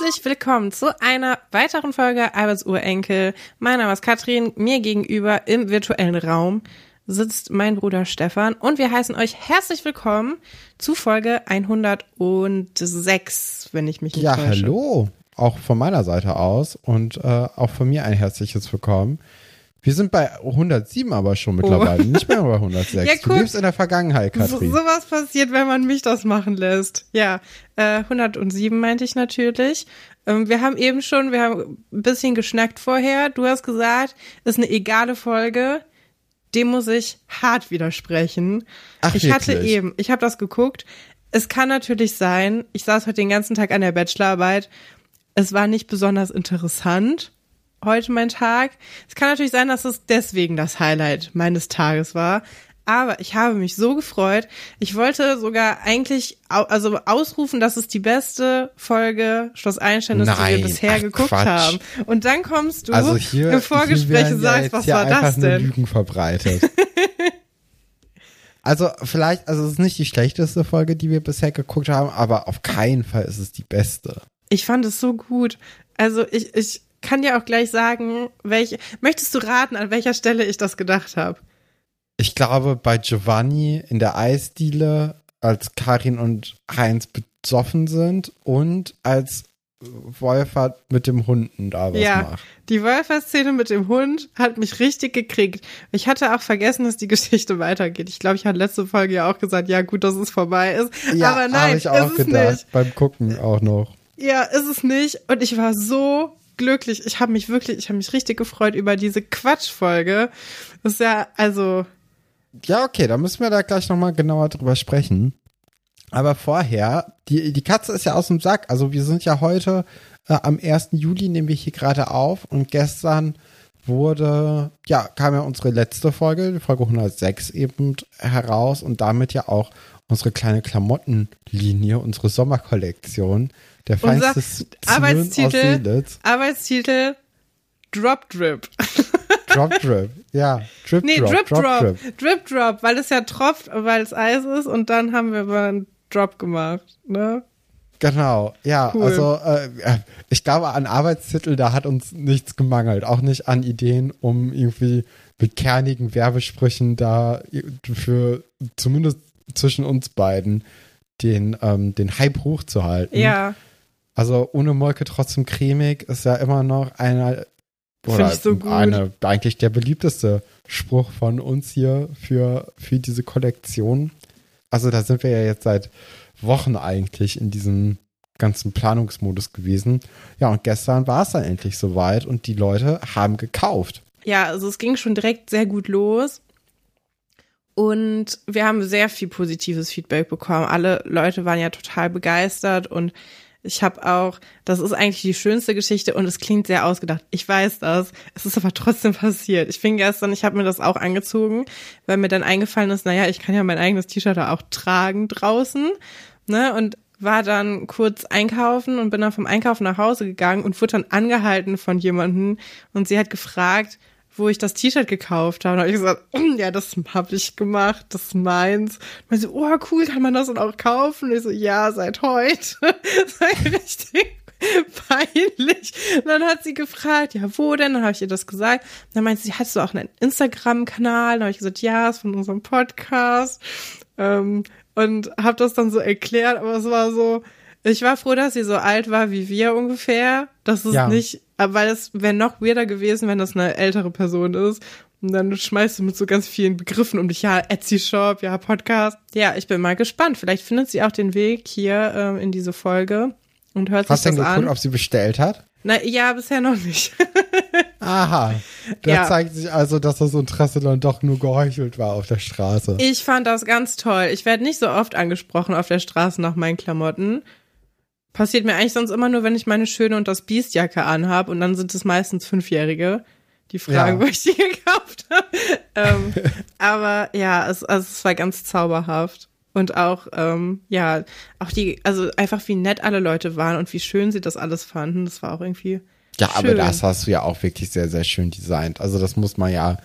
Herzlich willkommen zu einer weiteren Folge Alberts Urenkel. Mein Name ist Katrin. Mir gegenüber im virtuellen Raum sitzt mein Bruder Stefan und wir heißen euch herzlich willkommen zu Folge 106, wenn ich mich nicht Ja, täusche. hallo. Auch von meiner Seite aus und äh, auch von mir ein herzliches Willkommen. Wir sind bei 107 aber schon mittlerweile, nicht mehr bei 106. Oh. Ja, Du lebst in der Vergangenheit, So, Katrin. sowas passiert, wenn man mich das machen lässt. Ja, äh, 107 meinte ich natürlich. Ähm, wir haben eben schon, wir haben ein bisschen geschnackt vorher. Du hast gesagt, ist eine egale Folge. Dem muss ich hart widersprechen. Ach, ich hatte wirklich? eben, ich habe das geguckt. Es kann natürlich sein, ich saß heute den ganzen Tag an der Bachelorarbeit. Es war nicht besonders interessant heute mein Tag. Es kann natürlich sein, dass es deswegen das Highlight meines Tages war. Aber ich habe mich so gefreut. Ich wollte sogar eigentlich also ausrufen, dass es die beste Folge Schloss Einstein ist, die wir bisher ach, geguckt Quatsch. haben. Und dann kommst du Also hier, im Vorgespräch und ja sagst, jetzt was ja war das denn? Lügen verbreitet. also vielleicht, also es ist nicht die schlechteste Folge, die wir bisher geguckt haben, aber auf keinen Fall ist es die beste. Ich fand es so gut. Also ich, ich kann dir auch gleich sagen, welche. Möchtest du raten, an welcher Stelle ich das gedacht habe? Ich glaube, bei Giovanni in der Eisdiele, als Karin und Heinz besoffen sind und als Wolfert mit dem Hunden da was ja, macht. die Wolfer-Szene mit dem Hund hat mich richtig gekriegt. Ich hatte auch vergessen, dass die Geschichte weitergeht. Ich glaube, ich hatte letzte Folge ja auch gesagt, ja gut, dass es vorbei ist. Ja, Aber nein, habe ich auch ist gedacht, nicht. beim Gucken auch noch. Ja, ist es nicht. Und ich war so glücklich. Ich habe mich wirklich, ich habe mich richtig gefreut über diese Quatschfolge. Das ist ja, also, Ja, okay, da müssen wir da gleich nochmal genauer drüber sprechen. Aber vorher, die, die Katze ist ja aus dem Sack. Also wir sind ja heute äh, am 1. Juli, nehmen wir hier gerade auf. Und gestern wurde, ja, kam ja unsere letzte Folge, die Folge 106 eben heraus. Und damit ja auch unsere kleine Klamottenlinie, unsere Sommerkollektion. Der Zwirn aus Arbeitstitel. Arbeitstitel Drop Drip. Drop Drip. Ja, Drip Nee, Drop. Drip Drop. Drip. Drip Drop, weil es ja tropft, weil es Eis ist und dann haben wir aber einen Drop gemacht, ne? Genau, ja, Cool. also äh, ja, ich glaube an Arbeitstitel, da hat uns nichts gemangelt, auch nicht an Ideen, um irgendwie mit kernigen Werbesprüchen da für zumindest zwischen uns beiden den, ähm, den Hype hochzuhalten. Ja, Also ohne Molke trotzdem cremig ist ja immer noch einer oder so eine eigentlich der beliebteste Spruch von uns hier für für diese Kollektion. Also da sind wir ja jetzt seit Wochen eigentlich in diesem ganzen Planungsmodus gewesen. Ja, und gestern war es dann endlich soweit und die Leute haben gekauft. ja, also es ging schon direkt sehr gut los. Und wir haben sehr viel positives Feedback bekommen. Alle Leute waren ja total begeistert und ich habe auch, das ist eigentlich die schönste Geschichte und es klingt sehr ausgedacht. Ich weiß das. Es ist aber trotzdem passiert. Ich bin gestern, ich habe mir das auch angezogen, weil mir dann eingefallen ist, naja, ich kann ja mein eigenes T-Shirt auch tragen draußen. Ne? Und war dann kurz einkaufen und bin dann vom Einkaufen nach Hause gegangen und wurde dann angehalten von jemandem und sie hat gefragt, wo ich das T-Shirt gekauft habe. Und habe ich gesagt, ja, das habe ich gemacht, das ist meins. Und so, oh cool, kann man das dann auch kaufen? Und ich so, ja, seit heute. War richtig peinlich. Dann hat sie gefragt, ja, wo denn? Dann habe ich ihr das gesagt. Dann meinte sie, hast du auch einen Instagram-Kanal? Dann habe ich gesagt, ja, ist von unserem Podcast. Ähm, und habe das dann so erklärt, aber es war so, ich war froh, dass sie so alt war wie wir ungefähr. Das ist Ja. nicht, weil es wäre noch weirder gewesen, wenn das eine ältere Person ist. Und dann schmeißt du mit so ganz vielen Begriffen um dich. Ja, Etsy Shop, ja, Podcast. Ja, ich bin mal gespannt. Vielleicht findet sie auch den Weg hier ähm, in diese Folge und hört Hast du sich denn das geguckt, an. ob sie bestellt hat? Na, ja, bisher noch nicht. Aha. Da Ja. zeigt sich also, dass das Interesse dann doch nur geheuchelt war auf der Straße. Ich fand das ganz toll. Ich werde nicht so oft angesprochen auf der Straße nach meinen Klamotten. Passiert mir eigentlich sonst immer nur, wenn ich meine schöne und das Biestjacke anhab und dann sind es meistens Fünfjährige, die fragen, Ja. wo ich die gekauft habe. ähm, aber ja, es, also es war ganz zauberhaft. Und auch, ähm, ja, auch die, also einfach wie nett alle Leute waren und wie schön sie das alles fanden. Das war auch irgendwie Ja, aber schön. das hast du ja auch wirklich sehr, sehr schön designt. Also das muss man ja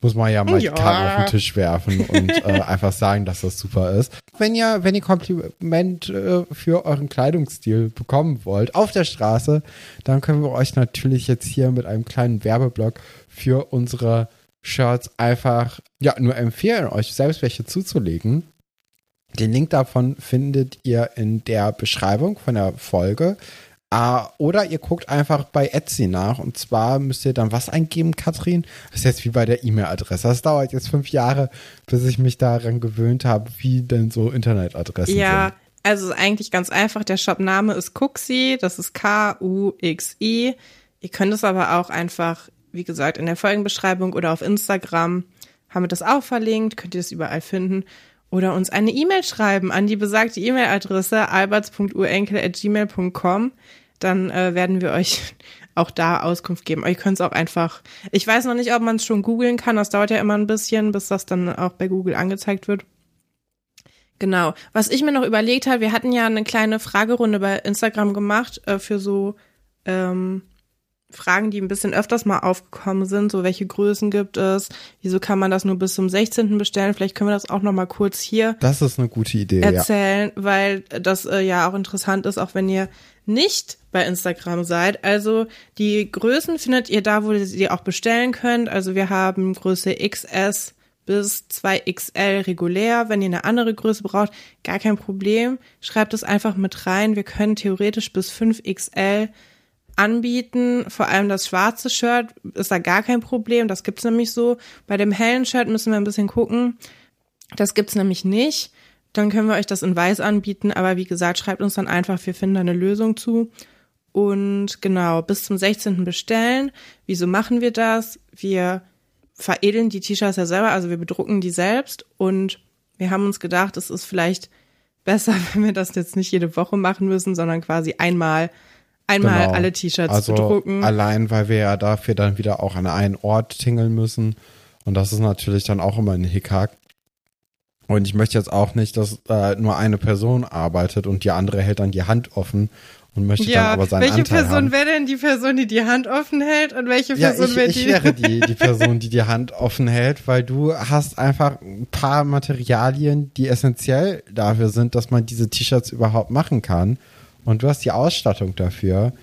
muss man ja mal Ja. die Karten auf den Tisch werfen und äh, einfach sagen, dass das super ist. Wenn ihr, wenn ihr Kompliment äh, für euren Kleidungsstil bekommen wollt auf der Straße, dann können wir euch natürlich jetzt hier mit einem kleinen Werbeblock für unsere Shirts einfach ja nur empfehlen, euch selbst welche zuzulegen. Den Link davon findet ihr in der Beschreibung von der Folge. Ah, oder ihr guckt einfach bei Etsy nach. Und zwar müsst ihr dann was eingeben, Katrin? Das ist jetzt wie bei der E-Mail-Adresse. Das dauert jetzt fünf Jahre, bis ich mich daran gewöhnt habe, wie denn so Internetadressen Ja, sind. also ist eigentlich ganz einfach. Der Shopname ist Cuxi, das ist K-U-X-I. Ihr könnt es aber auch einfach, wie gesagt, in der Folgenbeschreibung oder auf Instagram haben wir das auch verlinkt, könnt ihr das überall finden. Oder uns eine E-Mail schreiben an die besagte E-Mail-Adresse alberts.urenkel.gmail.com. Dann äh, werden wir euch auch da Auskunft geben. Aber ihr könnt es auch einfach, ich weiß noch nicht, ob man es schon googeln kann. Das dauert ja immer ein bisschen, bis das dann auch bei Google angezeigt wird. Genau. Was ich mir noch überlegt habe, wir hatten ja eine kleine Fragerunde bei Instagram gemacht äh, für so ähm, Fragen, die ein bisschen öfters mal aufgekommen sind. So, welche Größen gibt es? Wieso kann man das nur bis zum 16. bestellen? Vielleicht können wir das auch noch mal kurz hier Das ist eine gute Idee, ja. erzählen, weil das äh, ja auch interessant ist, auch wenn ihr nicht bei Instagram seid. Also die Größen findet ihr da, wo ihr sie auch bestellen könnt. Also wir haben Größe XS bis 2XL regulär. Wenn ihr eine andere Größe braucht, gar kein Problem. Schreibt es einfach mit rein. Wir können theoretisch bis 5XL anbieten. Vor allem das schwarze Shirt ist da gar kein Problem. Das gibt's nämlich so. Bei dem hellen Shirt müssen wir ein bisschen gucken. Das gibt's nämlich nicht. Dann können wir euch das in weiß anbieten. Aber wie gesagt, schreibt uns dann einfach, wir finden da eine Lösung zu. Und genau, bis zum 16. bestellen. Wieso machen wir das? Wir veredeln die T-Shirts ja selber, also wir bedrucken die selbst. Und wir haben uns gedacht, es ist vielleicht besser, wenn wir das jetzt nicht jede Woche machen müssen, sondern quasi einmal, einmal Genau. alle T-Shirts also bedrucken. Allein, weil wir ja dafür dann wieder auch an einen Ort tingeln müssen. Und das ist natürlich dann auch immer ein Hickhack. Und ich möchte jetzt auch nicht, dass äh, nur eine Person arbeitet und die andere hält dann die Hand offen und möchte dann Ja, aber seinen welche Anteil Person haben. wäre denn die Person, die die Hand offen hält und welche Ja, Person ich, wäre ich die? wäre die, die Person, die die Hand offen hält, weil du hast einfach ein paar Materialien, die essentiell dafür sind, dass man diese T-Shirts überhaupt machen kann. Und du hast die Ausstattung dafür.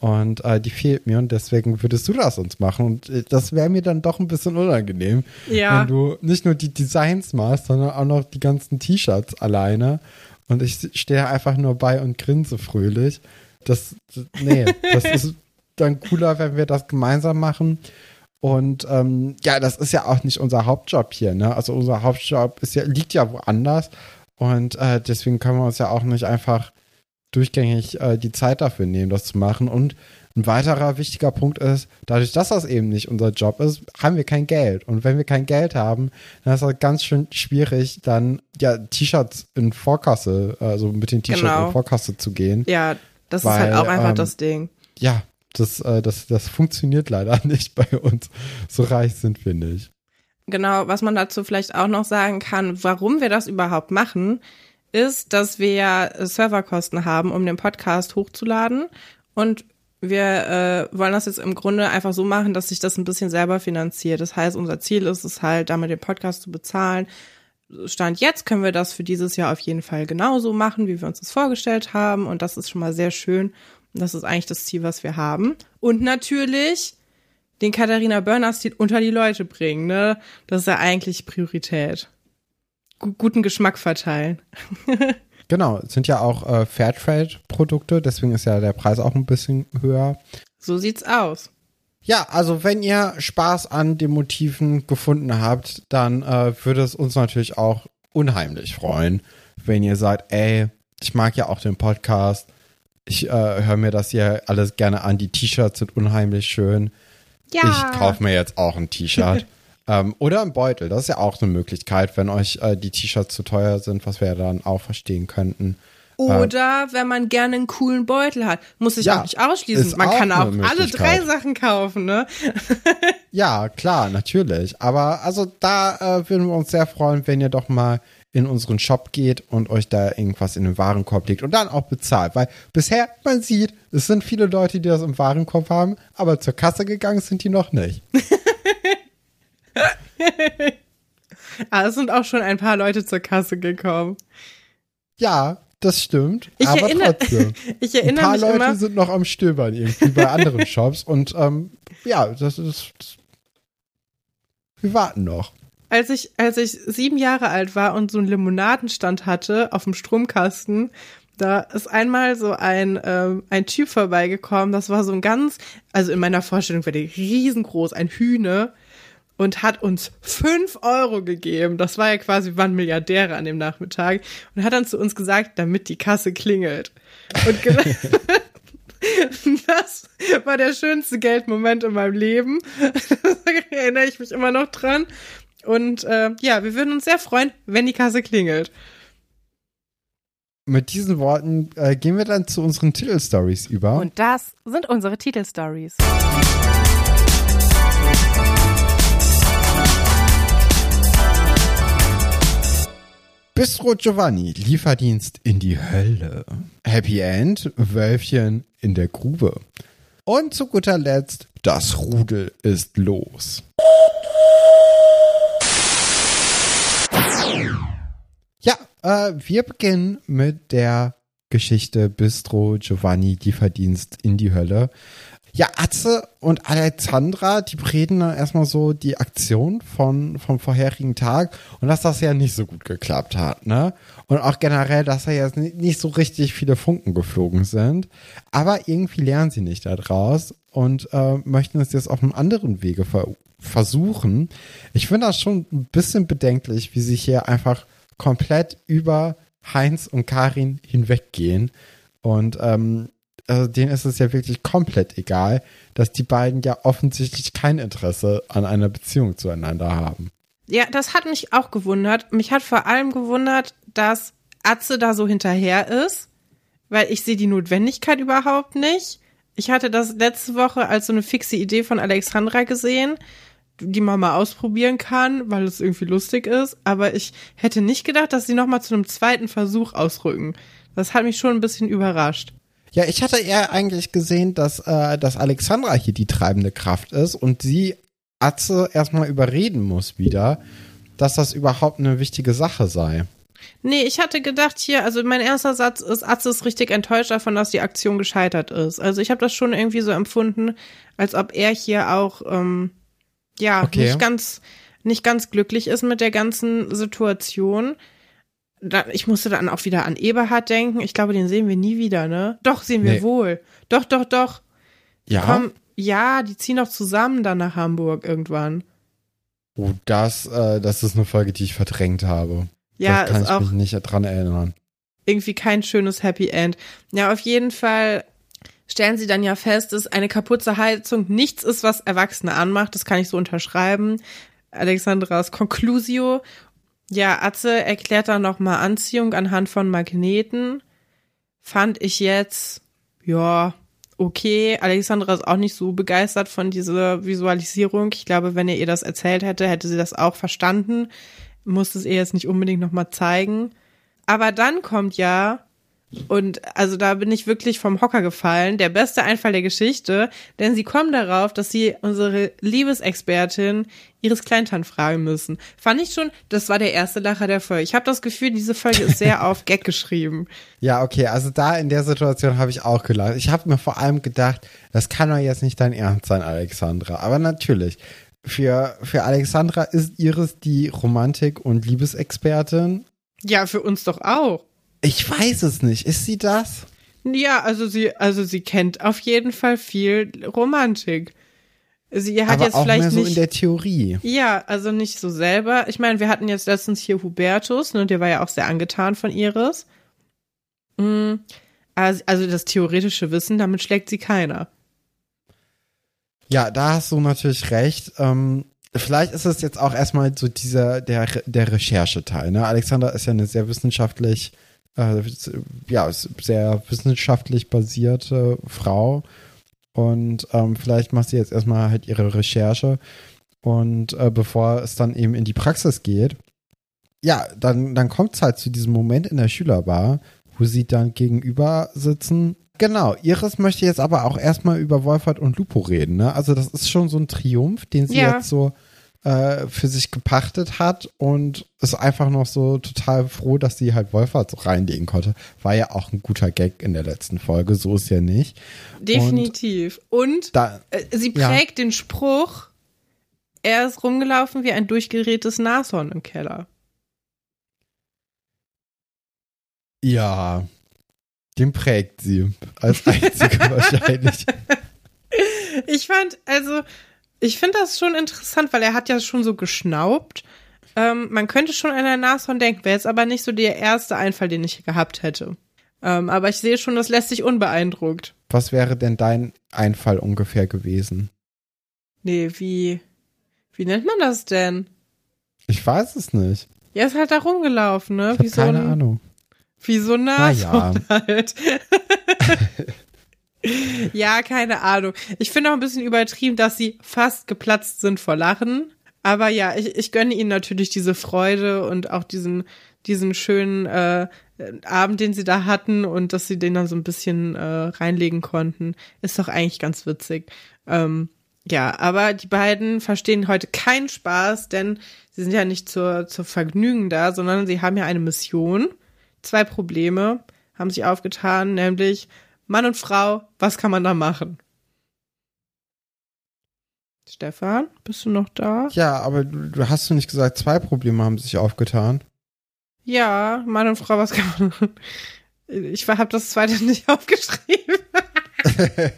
Und äh, die fehlt mir und deswegen würdest du das uns machen. Und äh, das wäre mir dann doch ein bisschen unangenehm, Ja. wenn du nicht nur die Designs machst, sondern auch noch die ganzen T-Shirts alleine. Und ich stehe einfach nur bei und grinse fröhlich. Das, nee, das ist dann cooler, wenn wir das gemeinsam machen. Und ähm, ja, das ist ja auch nicht unser Hauptjob hier, ne? Also unser Hauptjob ist ja, liegt ja woanders. Und äh, deswegen können wir uns ja auch nicht einfach durchgängig äh, die Zeit dafür nehmen, das zu machen. Und ein weiterer wichtiger Punkt ist, dadurch, dass das eben nicht unser Job ist, haben wir kein Geld. Und wenn wir kein Geld haben, dann ist das ganz schön schwierig, dann ja T-Shirts in Vorkasse, also mit den T-Shirts Genau. in Vorkasse zu gehen. ja, das Weil, ist halt auch einfach ähm, das Ding. Ja, das, äh, das, das funktioniert leider nicht bei uns. So reich sind wir nicht. Genau, was man dazu vielleicht auch noch sagen kann, warum wir das überhaupt machen, ist, dass wir ja äh, Serverkosten haben, um den Podcast hochzuladen. Und wir äh, wollen das jetzt im Grunde einfach so machen, dass sich das ein bisschen selber finanziert. Das heißt, unser Ziel ist es halt, damit den Podcast zu bezahlen. Stand jetzt können wir das für dieses Jahr auf jeden Fall genauso machen, wie wir uns das vorgestellt haben. Und das ist schon mal sehr schön. Und das ist eigentlich das Ziel, was wir haben. Und natürlich den Katharina Börner-Stil unter die Leute bringen, ne? Das ist ja eigentlich Priorität. Gu guten Geschmack verteilen. Genau, sind ja auch äh, Fairtrade-Produkte, deswegen ist ja der Preis auch ein bisschen höher. So sieht's aus. Ja, also wenn ihr Spaß an den Motiven gefunden habt, dann äh, würde es uns natürlich auch unheimlich freuen, wenn ihr sagt, ey, ich mag ja auch den Podcast, ich äh, höre mir das hier alles gerne an, die T-Shirts sind unheimlich schön, Ja. ich kaufe mir jetzt auch ein T-Shirt. ähm, oder ein Beutel, das ist ja auch eine Möglichkeit, wenn euch äh, die T-Shirts zu teuer sind, was wir ja dann auch verstehen könnten. Oder wenn man gerne einen coolen Beutel hat. Muss ich Ja, auch nicht ausschließen. Man auch kann auch alle drei. Sachen kaufen, ne? Ja, klar, natürlich. Aber also da äh, würden wir uns sehr freuen, wenn ihr doch mal in unseren Shop geht und euch da irgendwas in den Warenkorb legt und dann auch bezahlt. Weil bisher, man sieht, es sind viele Leute, die das im Warenkorb haben, aber zur Kasse gegangen sind die noch nicht. Aber es sind auch schon ein paar Leute zur Kasse gekommen. Ja, das stimmt. Ich aber erinnere- trotzdem. Ich Ein erinnere paar mich Leute immer, sind noch am Stöbern irgendwie bei anderen Shops und ähm, ja, das ist. Das, wir warten noch. als ich, als ich sieben Jahre alt war und so einen Limonadenstand hatte auf dem Stromkasten, da ist einmal so ein, ähm, ein Typ vorbeigekommen, das war so ein ganz, also in meiner Vorstellung war der riesengroß, ein Hühne und hat uns fünf Euro gegeben. Das war ja quasi, wir waren Milliardäre an dem Nachmittag und hat dann zu uns gesagt, damit die Kasse klingelt. Und ge- das war der schönste Geldmoment in meinem Leben. da erinnere ich mich immer noch dran. Und äh, ja, wir würden uns sehr freuen, wenn die Kasse klingelt. Mit diesen Worten äh, gehen wir dann zu unseren Titelstories über. Und das sind unsere Titelstories. Bistro Giovanni, Lieferdienst in die Hölle. Happy End, Wölfchen in der Grube. Und zu guter Letzt, das Rudel ist los. Ja, äh, wir beginnen mit der Geschichte Bistro Giovanni, Lieferdienst in die Hölle. Ja, Atze und Alexandra, die reden dann erstmal so die Aktion von, vom vorherigen Tag und dass das ja nicht so gut geklappt hat, ne? Und auch generell, dass da jetzt ni- nicht so richtig viele Funken geflogen sind. Aber irgendwie lernen sie nicht daraus und äh, möchten es jetzt auf einem anderen Wege ver versuchen. Ich finde das schon ein bisschen bedenklich, wie sie hier einfach komplett über Heinz und Karin hinweggehen. Und ähm, also denen ist es ja wirklich komplett egal, dass die beiden ja offensichtlich kein Interesse an einer Beziehung zueinander haben. Ja, das hat mich auch gewundert. Mich hat vor allem gewundert, dass Atze da so hinterher ist, weil ich sehe die Notwendigkeit überhaupt nicht. Ich hatte das letzte Woche als so eine fixe Idee von Alexandra gesehen, die man mal ausprobieren kann, weil es irgendwie lustig ist. Aber ich hätte nicht gedacht, dass sie noch mal zu einem zweiten Versuch ausrücken. Das hat mich schon ein bisschen überrascht. Ja, ich hatte eher eigentlich gesehen, dass, äh, dass Alexandra hier die treibende Kraft ist und sie Atze erstmal überreden muss wieder, dass das überhaupt eine wichtige Sache sei. Nee, ich hatte gedacht hier, also mein erster Satz ist, Atze ist richtig enttäuscht davon, dass die Aktion gescheitert ist. Also ich habe das schon irgendwie so empfunden, als ob er hier auch, ähm, ja, Okay. nicht ganz, nicht ganz glücklich ist mit der ganzen Situation. Ich musste dann auch wieder an Eberhard denken. Ich glaube, den sehen wir nie wieder, ne? Doch, sehen wir Nee. wohl. Doch, doch, doch. Ja, Komm, ja, die ziehen doch zusammen dann nach Hamburg irgendwann. oh, das, äh, das ist eine Folge, die ich verdrängt habe. Ja, da kann ich auch mich nicht dran erinnern. irgendwie kein schönes Happy End. Ja, auf jeden Fall stellen sie dann ja fest, dass eine kaputte Heizung nichts ist, was Erwachsene anmacht. Das kann ich so unterschreiben. Alexandras Conclusio. Ja, Atze erklärt dann nochmal Anziehung anhand von Magneten. Fand ich jetzt, ja, okay. Alexandra ist auch nicht so begeistert von dieser Visualisierung. Ich glaube, wenn er ihr das erzählt hätte, hätte sie das auch verstanden. Muss es ihr jetzt nicht unbedingt nochmal zeigen. Aber dann kommt ja, und also da bin ich wirklich vom Hocker gefallen, der beste Einfall der Geschichte, denn sie kommen darauf, dass sie unsere Liebesexpertin Iris Kleintan fragen müssen. Fand ich schon, das war der erste Lacher der Folge. Ich habe das Gefühl, diese Folge ist sehr auf Gag geschrieben. Ja, okay, also da in der Situation habe ich auch gelacht. Ich habe mir vor allem gedacht, das kann doch jetzt nicht dein Ernst sein, Alexandra. Aber natürlich, für, für Alexandra ist Iris die Romantik- und Liebesexpertin. Ja, für uns doch auch. Ich weiß es nicht. Ist sie das? Ja, also sie, also sie kennt auf jeden Fall viel Romantik. Sie hat Aber jetzt auch vielleicht mehr so nicht. in der Theorie. Ja, also nicht so selber. Ich meine, wir hatten jetzt letztens hier Hubertus, ne, der war ja auch sehr angetan von Iris. Mm, Also das theoretische Wissen, damit schlägt sie keiner. Ja, da hast du natürlich recht. Ähm, vielleicht ist es jetzt auch erstmal so dieser, der, der Rechercheteil. Ne? Alexandra ist ja eine sehr wissenschaftlich, äh, ja, sehr wissenschaftlich basierte Frau. Und ähm, vielleicht macht sie jetzt erstmal halt ihre Recherche. Und äh, bevor es dann eben in die Praxis geht, ja, dann, dann kommt es halt zu diesem Moment in der Schülerbar, wo sie dann gegenüber sitzen. Genau, Iris möchte jetzt aber auch erstmal über Wolfert und Lupo reden, ne? Also das ist schon so ein Triumph, den sie Ja. jetzt so äh, für sich gepachtet hat und ist einfach noch so total froh, dass sie halt Wolfert so reinlegen konnte. War ja auch ein guter Gag in der letzten Folge, so ist ja nicht. Definitiv. Und, und da, äh, sie prägt ja. den Spruch, er ist rumgelaufen wie ein durchgerätes Nashorn im Keller. Ja, den prägt sie als einzige wahrscheinlich. Ich fand, also, ich finde das schon interessant, weil er hat ja schon so geschnaubt. Ähm, man könnte schon an ein Nashorn denken, wäre jetzt aber nicht so der erste Einfall, den ich gehabt hätte. Ähm, aber ich sehe schon, das lässt sich unbeeindruckt. Was wäre denn dein Einfall ungefähr gewesen? Nee, wie, wie nennt man das denn? Ich weiß es nicht. Ja, ist halt da rumgelaufen, ne? Ich wie so keine ein, Ahnung. Wie so ein Nashorn ja. halt. ja, keine Ahnung. Ich finde auch ein bisschen übertrieben, dass sie fast geplatzt sind vor Lachen. Aber ja, ich, ich gönne ihnen natürlich diese Freude und auch diesen, diesen schönen äh, Abend, den sie da hatten und dass sie den dann so ein bisschen äh, reinlegen konnten. Ist doch eigentlich ganz witzig. Ähm, ja, aber die beiden verstehen heute keinen Spaß, denn sie sind ja nicht zur, zur Vergnügen da, sondern sie haben ja eine Mission. Zwei Probleme haben sich aufgetan, nämlich Mann und Frau, was kann man da machen? Stefan, bist du noch da? Ja, aber du, du hast du nicht gesagt, zwei Probleme haben sich aufgetan. Ja, Mann und Frau, was kann man machen? Ich habe das zweite nicht aufgeschrieben.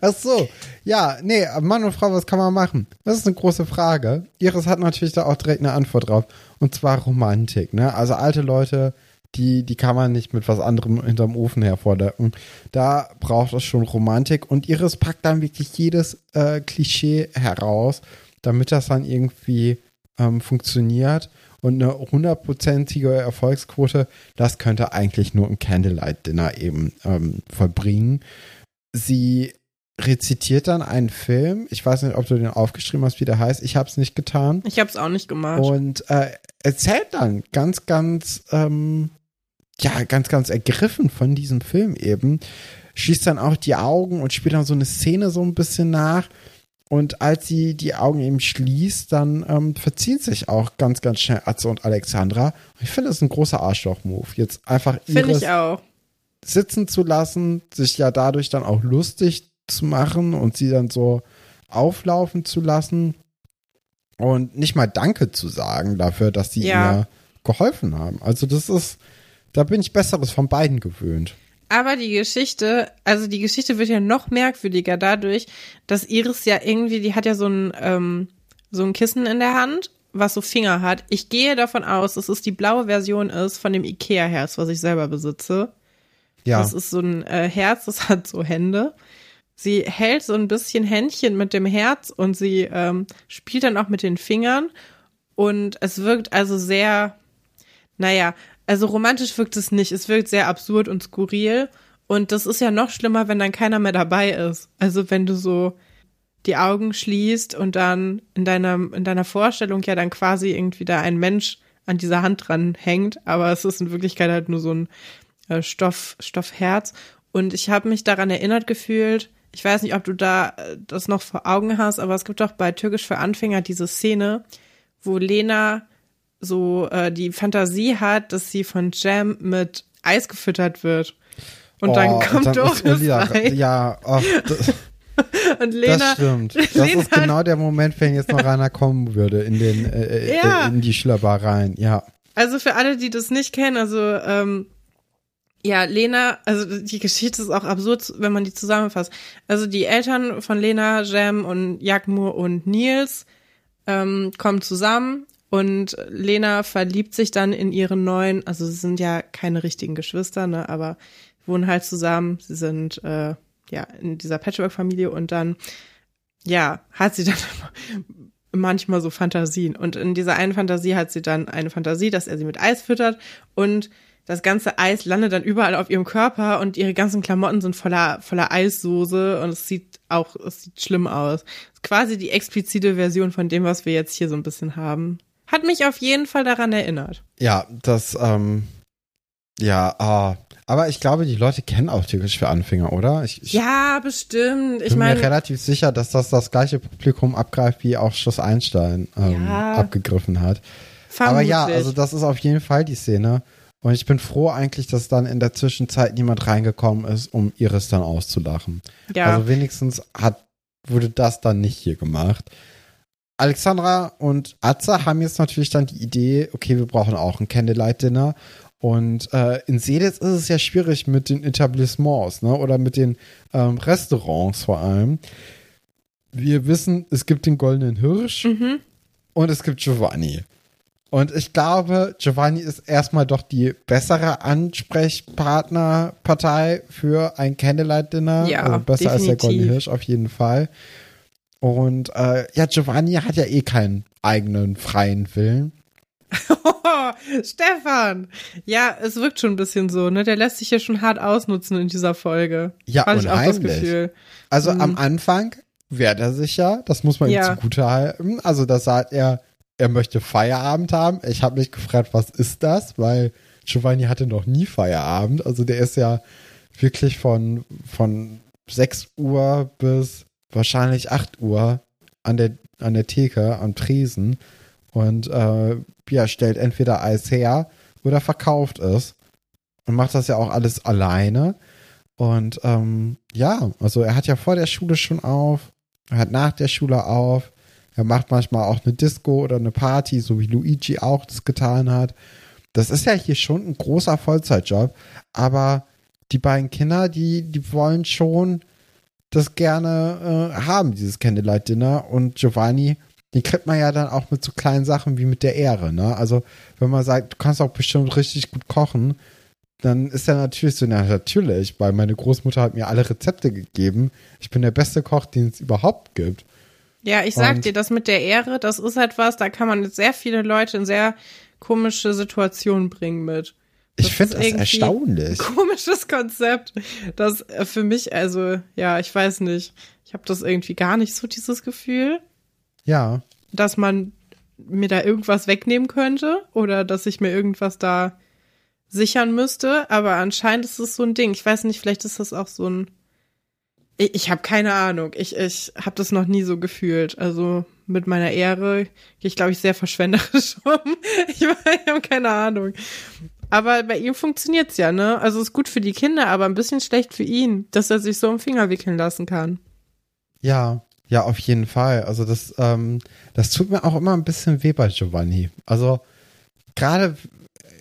Ach so, ja, nee, Mann und Frau, was kann man machen? Das ist eine große Frage. Iris hat natürlich da auch direkt eine Antwort drauf. Und zwar Romantik, ne? Also alte Leute, die, die kann man nicht mit was anderem hinterm Ofen hervordecken. Da braucht es schon Romantik. Und Iris packt dann wirklich jedes äh, Klischee heraus, damit das dann irgendwie ähm, funktioniert. Und eine hundertprozentige Erfolgsquote, das könnte eigentlich nur ein Candlelight-Dinner eben ähm, vollbringen. Sie rezitiert dann einen Film. Ich weiß nicht, ob du den aufgeschrieben hast, wie der heißt. Ich habe es nicht getan. Ich habe es auch nicht gemacht. Und äh, erzählt dann ganz, ganz, ähm, ja, ganz, ganz ergriffen von diesem Film eben. Schließt dann auch die Augen und spielt dann so eine Szene so ein bisschen nach. Und als sie die Augen eben schließt, dann ähm, verziehen sich auch ganz, ganz schnell Atze und Alexandra. ich finde, das ist ein großer Arschloch-Move. Jetzt einfach Iris sitzen zu lassen, sich ja dadurch dann auch lustig zu machen und sie dann so auflaufen zu lassen und nicht mal Danke zu sagen dafür, dass sie ja. ihr geholfen haben. Also das ist, da bin ich Besseres von beiden gewöhnt. Aber die Geschichte, also die Geschichte wird ja noch merkwürdiger dadurch, dass Iris ja irgendwie, die hat ja so ein, ähm, so ein Kissen in der Hand, was so Finger hat. Ich gehe davon aus, dass es die blaue Version ist von dem Ikea-Herz, was ich selber besitze. Ja. Das ist so ein äh, Herz, das hat so Hände sie hält so ein bisschen Händchen mit dem Herz und sie ähm, spielt dann auch mit den Fingern. Und es wirkt also sehr, naja, also romantisch wirkt es nicht. Es wirkt sehr absurd und skurril. Und das ist ja noch schlimmer, wenn dann keiner mehr dabei ist. Also wenn du so die Augen schließt und dann in deiner, in deiner Vorstellung ja dann quasi irgendwie da ein Mensch an dieser Hand dran hängt, aber es ist in Wirklichkeit halt nur so ein äh, Stoff, Stoffherz. Und ich habe mich daran erinnert gefühlt, ich weiß nicht, ob du da äh, das noch vor Augen hast, aber es gibt doch bei Türkisch für Anfänger diese Szene, wo Lena so äh, die Fantasie hat, dass sie von Jam mit Eis gefüttert wird. Und oh, dann kommt dann Doris rein. Ja, oh, das, und Lena, das stimmt. Das Lena, ist genau der Moment, wenn jetzt noch einer kommen würde in den äh, äh ja. in die Schlöppereien. Ja. Also für alle, die das nicht kennen, also ähm, ja, Lena, also die Geschichte ist auch absurd, wenn man die zusammenfasst. Also die Eltern von Lena, Jem und Jagmur und Nils ähm, kommen zusammen und Lena verliebt sich dann in ihren neuen, also sie sind ja keine richtigen Geschwister, ne, aber wohnen halt zusammen. Sie sind äh, ja in dieser Patchwork-Familie und dann ja hat sie dann manchmal so Fantasien und in dieser einen Fantasie hat sie dann eine Fantasie, dass er sie mit Eis füttert und das ganze Eis landet dann überall auf ihrem Körper und ihre ganzen Klamotten sind voller, voller Eissoße und es sieht auch, es sieht schlimm aus. quasi die explizite Version von dem, was wir jetzt hier so ein bisschen haben. Hat mich auf jeden Fall daran erinnert. Ja, das, ähm, ja, ah, Aber ich glaube, die Leute kennen auch Türkisch für Anfänger, oder? Ich, ich Ja, bestimmt. Ich bin mir meine, relativ sicher, dass das das gleiche Publikum abgreift, wie auch Schloss Einstein ähm, Ja. abgegriffen hat. vermutlich. Aber ja, also das ist auf jeden Fall die Szene. Und ich bin froh eigentlich, dass dann in der Zwischenzeit niemand reingekommen ist, um Iris dann auszulachen. ja. Also wenigstens hat, wurde das dann nicht hier gemacht. Alexandra und Atze haben jetzt natürlich dann die Idee, okay, wir brauchen auch ein Candlelight-Dinner. Und äh, in Seelitz ist es ja schwierig mit den Etablissements, ne? Oder mit den ähm, Restaurants vor allem. Wir wissen, es gibt den Goldenen Hirsch mhm. und es gibt Giovanni. Und ich glaube, Giovanni ist erstmal doch die bessere Ansprechpartnerpartei für ein Candlelight-Dinner. Ja, also besser als der definitiv. Goldene Hirsch auf jeden Fall. Und äh, ja, Giovanni hat ja eh keinen eigenen freien Willen. Stefan. Ja, es wirkt schon ein bisschen so, ne? Der lässt sich ja schon hart ausnutzen in dieser Folge. Ja, Hatte ich auch das unheimlich. Gefühl. Also Mhm. am Anfang wehrt er sich ja, das muss man Ja. ihm zugute halten. Also da sagt er, er möchte Feierabend haben. Ich habe mich gefragt, was ist das? Weil Giovanni hatte noch nie Feierabend. Also der ist ja wirklich von, von 6 Uhr bis wahrscheinlich 8 Uhr an der, an der Theke, am Tresen und äh, ja, stellt entweder Eis her oder verkauft es und macht das ja auch alles alleine. Und ähm, ja, also er hat ja vor der Schule schon auf, er hat nach der Schule auf, er macht manchmal auch eine Disco oder eine Party, so wie Luigi auch das getan hat. Das ist ja hier schon ein großer Vollzeitjob, aber die beiden Kinder, die, die wollen schon das gerne äh, haben, dieses Candlelight Dinner. Und Giovanni, den kriegt man ja dann auch mit so kleinen Sachen wie mit der Ehre, ne? Also, wenn man sagt, du kannst auch bestimmt richtig gut kochen, dann ist er natürlich so, na natürlich, weil meine Großmutter hat mir alle Rezepte gegeben. Ich bin der beste Koch, den es überhaupt gibt. Ja, ich sag Und- dir, das mit der Ehre, das ist etwas, da kann man jetzt sehr viele Leute in sehr komische Situationen bringen mit. Ich finde das erstaunlich. Komisches Konzept. Das äh, für mich, also, ja, ich weiß nicht. Ich habe das irgendwie gar nicht so, dieses Gefühl, Ja. dass man mir da irgendwas wegnehmen könnte oder dass ich mir irgendwas da sichern müsste. Aber anscheinend ist es so ein Ding. Ich weiß nicht, vielleicht ist das auch so ein. Ich, ich habe keine Ahnung. Ich, ich habe das noch nie so gefühlt. Also mit meiner Ehre gehe ich, glaube ich, sehr verschwenderisch um. Ich, ich habe keine Ahnung. Aber bei ihm funktioniert's ja, ne? Also ist gut für die Kinder, aber ein bisschen schlecht für ihn, dass er sich so im Finger wickeln lassen kann. Ja, ja, auf jeden Fall. Also das, ähm, das tut mir auch immer ein bisschen weh bei Giovanni. Also gerade,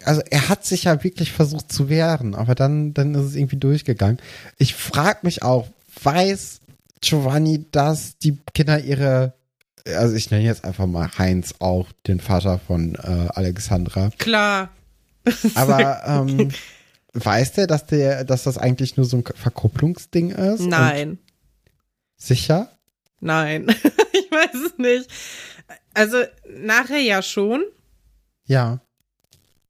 also er hat sich ja wirklich versucht zu wehren, aber dann, dann ist es irgendwie durchgegangen. Ich frage mich auch, weiß Giovanni, dass die Kinder ihre, also ich nenne jetzt einfach mal Heinz auch, den Vater von äh, Alexandra, Klar. aber ähm, weiß der, dass der, dass das eigentlich nur so ein Verkupplungsding ist? Nein. sicher? Nein, ich weiß es nicht. Also nachher ja schon. Ja.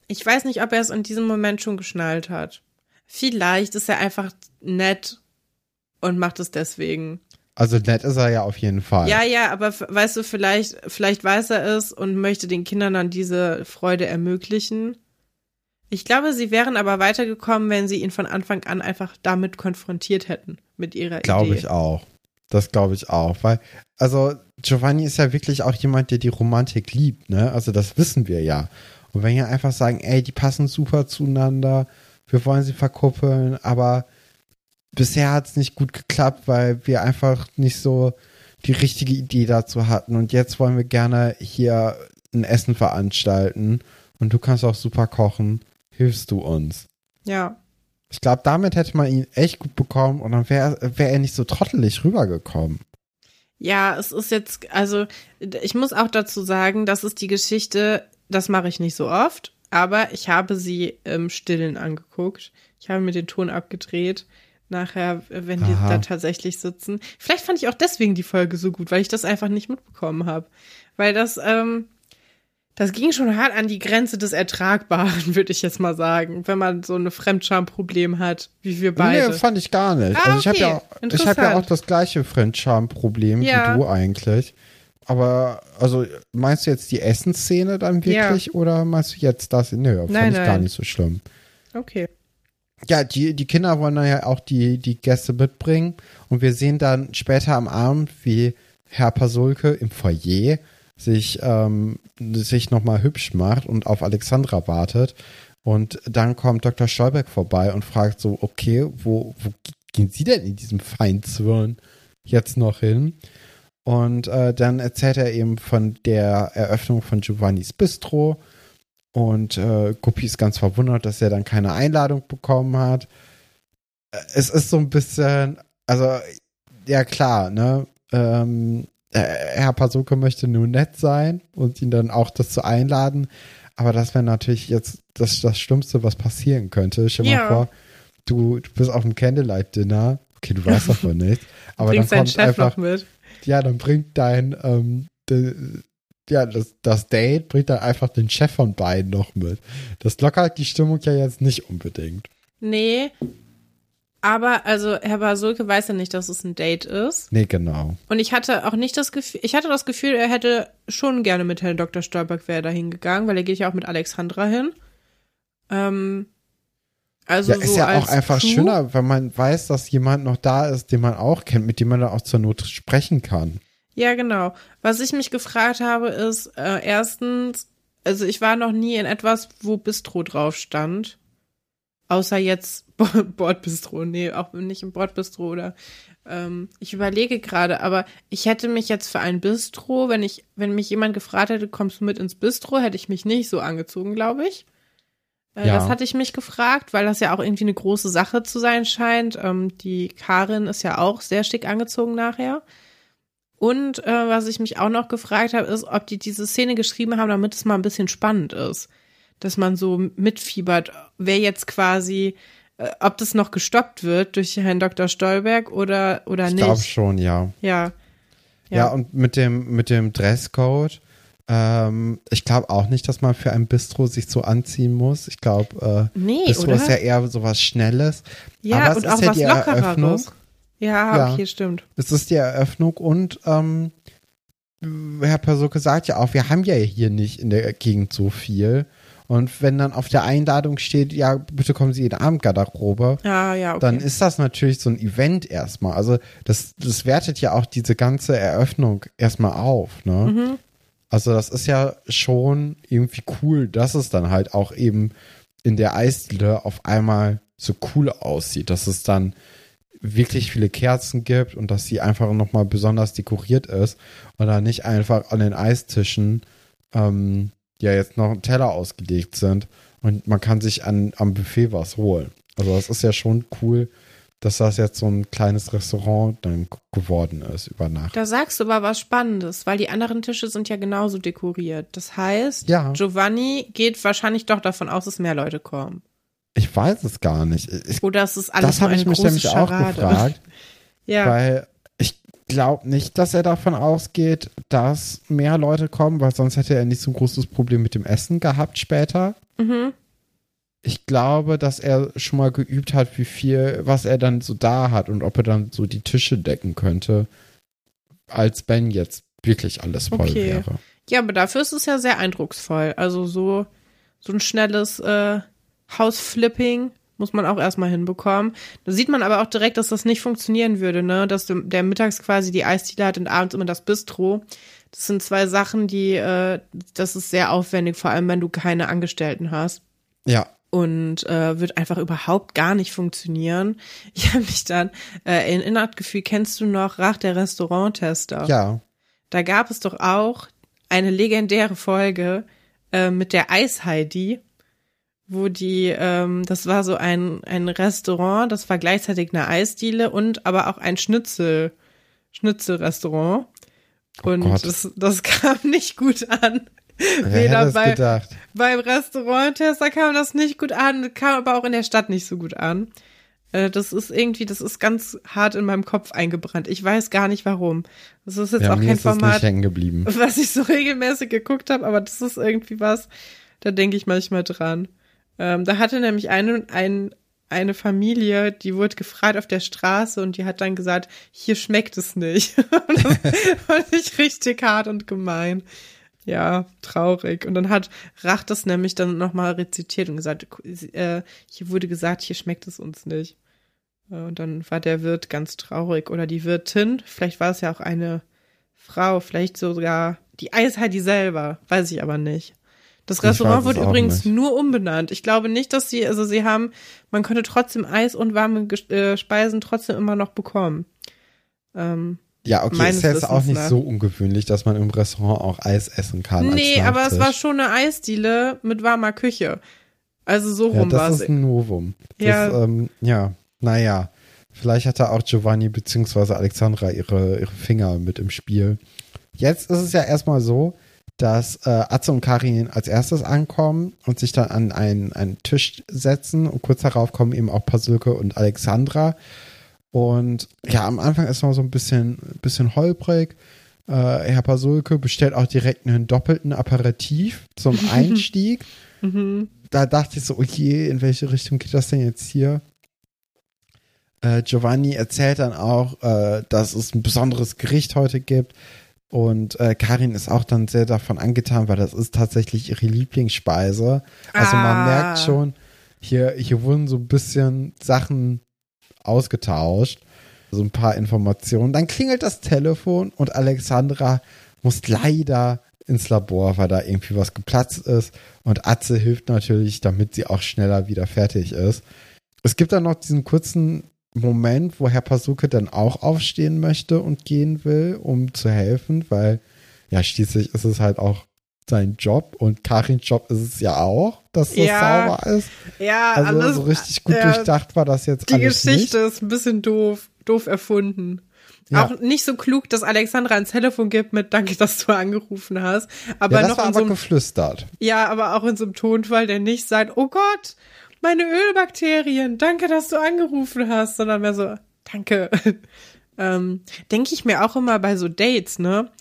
Ich weiß nicht, ob er es in diesem Moment schon geschnallt hat. Vielleicht ist er einfach nett und macht es deswegen. Also nett ist er ja auf jeden Fall. Ja, ja, aber weißt du, vielleicht, vielleicht weiß er es und möchte den Kindern dann diese Freude ermöglichen. Ich glaube, sie wären aber weitergekommen, wenn sie ihn von Anfang an einfach damit konfrontiert hätten, mit ihrer Glaube Idee. ich auch. Das glaube ich auch. Weil, also Giovanni ist ja wirklich auch jemand, der die Romantik liebt, ne? Also das wissen wir ja. Und wenn wir einfach sagen, ey, die passen super zueinander, wir wollen sie verkuppeln, aber bisher hat es nicht gut geklappt, weil wir einfach nicht so die richtige Idee dazu hatten. Und jetzt wollen wir gerne hier ein Essen veranstalten und du kannst auch super kochen. Hilfst du uns? Ja. Ich glaube, damit hätte man ihn echt gut bekommen und dann wäre wär er nicht so trottelig rübergekommen. Ja, es ist jetzt, also ich muss auch dazu sagen, das ist die Geschichte, das mache ich nicht so oft, aber ich habe sie im Stillen angeguckt. Ich habe mir den Ton abgedreht. Nachher, wenn die Aha. da tatsächlich sitzen. Vielleicht fand ich auch deswegen die Folge so gut, weil ich das einfach nicht mitbekommen habe. Weil das, ähm, das ging schon hart an die Grenze des Ertragbaren, würde ich jetzt mal sagen, wenn man so eine Fremdscham-Problem hat, wie wir beide. Nee, fand ich gar nicht. Ah, also ich habe ja, ich habe ja auch das gleiche Fremdscham-Problem Ja. wie du eigentlich. Aber, also, meinst du jetzt die Essensszene dann Ja. wirklich oder meinst du jetzt das? Nö, fand Nein, ich gar nein. nicht so schlimm. Okay. ja, die, die Kinder wollen dann ja auch die, die Gäste mitbringen. Und wir sehen dann später am Abend, wie Herr Pasulke im Foyer sich, ähm, sich nochmal hübsch macht und auf Alexandra wartet. Und dann kommt Dr. Stolberg vorbei und fragt so, okay, wo, wo gehen Sie denn in diesem Feindzwirn jetzt noch hin? Und äh, dann erzählt er eben von der Eröffnung von Giovannis Bistro. Und äh, Guppi ist ganz verwundert, dass er dann keine Einladung bekommen hat. Es ist so ein bisschen, also, ja klar, ne? Ähm, äh, Herr Pasuke möchte nur nett sein und ihn dann auch dazu einladen. Aber das wäre natürlich jetzt das, das Schlimmste, was passieren könnte. Stell dir Ja. mal vor, du, du bist auf einem Candlelight-Dinner. Okay, du weißt davon nicht. Aber dann Bringst deinen kommt Chef einfach, noch mit. ja, dann bringt dein, ähm, de, ja, das, das Date bringt dann einfach den Chef von beiden noch mit. Das lockert die Stimmung ja jetzt nicht unbedingt. Nee. Aber also Herr Basulke weiß ja nicht, dass es ein Date ist. Nee, genau. Und ich hatte auch nicht das Gefühl, ich hatte das Gefühl, er hätte schon gerne mit Herrn Dr. Stolberg wäre da hingegangen, weil er geht ja auch mit Alexandra hin. Ähm, also Ja, so ist ja auch einfach Crew. schöner, wenn man weiß, dass jemand noch da ist, den man auch kennt, mit dem man dann auch zur Not sprechen kann. Ja, genau. Was ich mich gefragt habe, ist äh, erstens, also ich war noch nie in etwas, wo Bistro drauf stand. Außer jetzt Bordbistro. Nee, auch nicht im Bordbistro oder ähm, ich überlege gerade, aber ich hätte mich jetzt für ein Bistro, wenn ich, wenn mich jemand gefragt hätte, kommst du mit ins Bistro, hätte ich mich nicht so angezogen, glaube ich. Äh, Ja. Das hatte ich mich gefragt, weil das ja auch irgendwie eine große Sache zu sein scheint. Ähm, die Karin ist ja auch sehr schick angezogen nachher. Und äh, was ich mich auch noch gefragt habe, ist, ob die diese Szene geschrieben haben, damit es mal ein bisschen spannend ist. Dass man so mitfiebert, wer jetzt quasi, ob das noch gestoppt wird durch Herrn Dr. Stolberg oder, oder Ich nicht. glaube schon, ja. Ja. Ja, und mit dem, mit dem Dresscode, ähm, ich glaube auch nicht, dass man für ein Bistro sich so anziehen muss. Ich glaube, äh, Nee, Bistro oder? ist ja eher sowas Schnelles. ja, Aber und auch ja was die Eröffnung. Lockereres. Ja, Ja. okay, stimmt. Es ist die Eröffnung und ähm, Herr Persuke sagt ja auch, wir haben ja hier nicht in der Gegend so viel. Und wenn dann auf der Einladung steht, ja, bitte kommen Sie in die Abendgarderobe, Ja, ja, okay. dann ist das natürlich so ein Event erstmal. Also das, das wertet ja auch diese ganze Eröffnung erstmal auf, ne? Mhm. Also das ist ja schon irgendwie cool, dass es dann halt auch eben in der Eisdiele auf einmal so cool aussieht, dass es dann wirklich viele Kerzen gibt und dass sie einfach nochmal besonders dekoriert ist und dann nicht einfach an den Eistischen ähm, ja jetzt noch ein Teller ausgelegt sind und man kann sich an, am Buffet was holen. Also das ist ja schon cool, dass das jetzt so ein kleines Restaurant dann geworden ist über Nacht. Da sagst du aber was Spannendes, weil die anderen Tische sind ja genauso dekoriert. Das heißt, Ja. Giovanni geht wahrscheinlich doch davon aus, dass mehr Leute kommen. Ich weiß es gar nicht. Ich, Oder es ist alles das habe eine ich mich nämlich auch Scharade. gefragt, Ja. weil glaube nicht, dass er davon ausgeht, dass mehr Leute kommen, weil sonst hätte er nicht so ein großes Problem mit dem Essen gehabt später. Mhm. Ich glaube, dass er schon mal geübt hat, wie viel, was er dann so da hat und ob er dann so die Tische decken könnte, als Ben jetzt wirklich alles voll Okay. wäre. Ja, aber dafür ist es ja sehr eindrucksvoll. Also so, so ein schnelles äh, Hausflipping muss man auch erstmal hinbekommen. Da sieht man aber auch direkt, dass das nicht funktionieren würde, ne? Dass du, der mittags quasi die Eisdiele hat und abends immer das Bistro. Das sind zwei Sachen, die, äh, das ist sehr aufwendig, vor allem wenn du keine Angestellten hast. Ja, und äh, wird einfach überhaupt gar nicht funktionieren. Ich habe mich dann äh, erinnert gefühlt, kennst du noch Rach der Restauranttester? ja. Da gab es doch auch eine legendäre Folge äh, mit der Eis-Heidi, wo die, ähm, das war so ein, ein Restaurant, das war gleichzeitig eine Eisdiele und aber auch ein Schnitzel, Schnitzelrestaurant. Und Gott. das, das kam nicht gut an. Wer Weder bei, gedacht? beim Restauranttester kam das nicht gut an, kam aber auch in der Stadt nicht so gut an. Äh, Das ist irgendwie, das ist ganz hart in meinem Kopf eingebrannt. Ich weiß gar nicht warum. Das ist jetzt Ja, auch kein Format, was ich so regelmäßig geguckt habe, aber das ist irgendwie was, da denke ich manchmal dran. Ähm, da hatte nämlich eine, ein, eine Familie, die wurde gefragt auf der Straße und die hat dann gesagt, hier schmeckt es nicht. und das fand ich richtig hart und gemein. Ja, traurig. Und dann hat Rach das nämlich dann nochmal rezitiert und gesagt, äh, hier wurde gesagt, hier schmeckt es uns nicht. Äh, und dann war der Wirt ganz traurig. Oder die Wirtin, vielleicht war es ja auch eine Frau, vielleicht sogar die Eisheidi selber, weiß ich aber nicht. Das Restaurant wurde übrigens nicht. nur umbenannt. Ich glaube nicht, dass sie, also sie haben, man könnte trotzdem Eis und warme äh, Speisen trotzdem immer noch bekommen. Ähm, ja, okay, ist jetzt auch nicht so ungewöhnlich, dass man im Restaurant auch Eis essen kann. Nee, aber es war schon eine Eisdiele mit warmer Küche. Also so rum war es. Das ist ein Novum. Das, ja. Ähm, ja, naja. Vielleicht hatte auch Giovanni bzw. Alexandra ihre, ihre Finger mit im Spiel. Jetzt ist es ja erstmal so, dass äh, Atze und Karin als erstes ankommen und sich dann an einen, einen Tisch setzen und kurz darauf kommen eben auch Pasulke und Alexandra. Und ja, am Anfang ist noch so ein bisschen, bisschen holprig. Äh, Herr Pasulke bestellt auch direkt einen doppelten Aperitif zum Einstieg. Mhm. Da dachte ich so, okay, in welche Richtung geht das denn jetzt hier? Äh, Giovanni erzählt dann auch, äh, dass es ein besonderes Gericht heute gibt. Und äh, Karin ist auch dann sehr davon angetan, weil das ist tatsächlich ihre Lieblingsspeise. Also ah. man merkt schon, hier, hier wurden so ein bisschen Sachen ausgetauscht. So ein paar Informationen. Dann klingelt das Telefon und Alexandra muss leider ins Labor, weil da irgendwie was geplatzt ist. Und Atze hilft natürlich, damit sie auch schneller wieder fertig ist. Es gibt dann noch diesen kurzen Moment, wo Herr Pasuke dann auch aufstehen möchte und gehen will, um zu helfen, weil ja, schließlich ist es halt auch sein Job und Karins Job ist es ja auch, dass das ja, sauber ist. Ja, also alles, so richtig gut ja, durchdacht war das jetzt Die alles Geschichte nicht. ist ein bisschen doof, doof erfunden. Ja. Auch nicht so klug, dass Alexandra ein Telefon gibt mit Danke, dass du angerufen hast. Aber ja, das noch war in aber so einem, geflüstert. Ja, aber auch in so einem Tonfall, der nicht sagt, oh Gott, meine Ölbakterien, danke, dass du angerufen hast, sondern mehr so, danke. ähm, Denke ich mir auch immer bei so Dates, ne?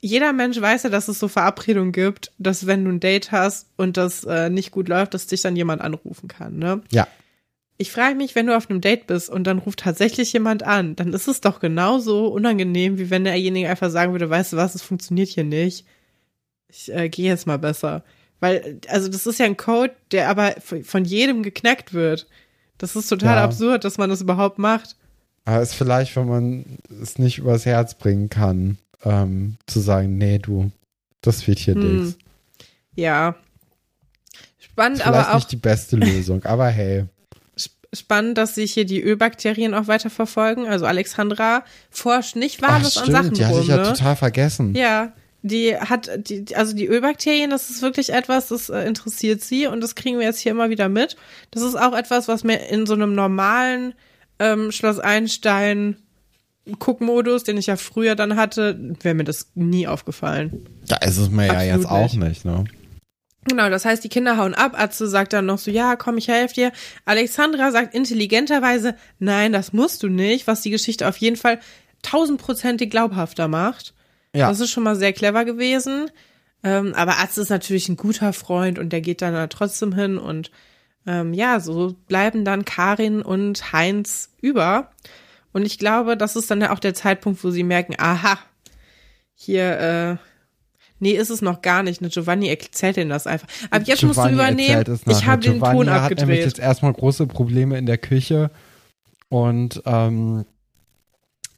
Jeder Mensch weiß ja, dass es so Verabredungen gibt, dass wenn du ein Date hast und das äh, nicht gut läuft, dass dich dann jemand anrufen kann, ne? Ja. Ich frage mich, wenn du auf einem Date bist und dann ruft tatsächlich jemand an, dann ist es doch genauso unangenehm, wie wenn derjenige einfach sagen würde, weißt du was, es funktioniert hier nicht. Ich äh, gehe jetzt mal besser. Weil, also das ist ja ein Code, der aber von jedem geknackt wird. Das ist total ja. absurd, dass man das überhaupt macht. Aber ist vielleicht, wenn man es nicht übers Herz bringen kann, ähm, zu sagen, nee, du, das wird hier hm. nichts. Ja. Spannend, ist aber vielleicht auch. nicht die beste Lösung, aber hey. Spannend, dass sich hier die Ölbakterien auch weiter verfolgen. Also Alexandra forscht nicht wahllos an Sachen die rum. Die hatte ich ja ne? total vergessen. Ja, die hat, die, also die Ölbakterien, das ist wirklich etwas, das äh, interessiert sie und das kriegen wir jetzt hier immer wieder mit. Das ist auch etwas, was mir in so einem normalen ähm, Schloss Einstein Guckmodus, den ich ja früher dann hatte, wäre mir das nie aufgefallen. Da ist es mir Absolut ja jetzt auch nicht, ne? Genau, das heißt, die Kinder hauen ab. Atze sagt dann noch so, ja, komm, ich helfe dir. Alexandra sagt intelligenterweise, nein, das musst du nicht, was die Geschichte auf jeden Fall tausendprozentig glaubhafter macht. Ja. Das ist schon mal sehr clever gewesen. Ähm, aber Atze ist natürlich ein guter Freund und der geht dann da trotzdem hin und ähm, ja, so bleiben dann Karin und Heinz über. Und ich glaube, das ist dann ja auch der Zeitpunkt, wo sie merken, aha, hier, äh, nee, ist es noch gar nicht. Ne, Giovanni erzählt ihnen das einfach. Aber jetzt Giovanni musst du übernehmen, ich habe den Ton abgedreht. hat nämlich jetzt erstmal große Probleme in der Küche und ähm,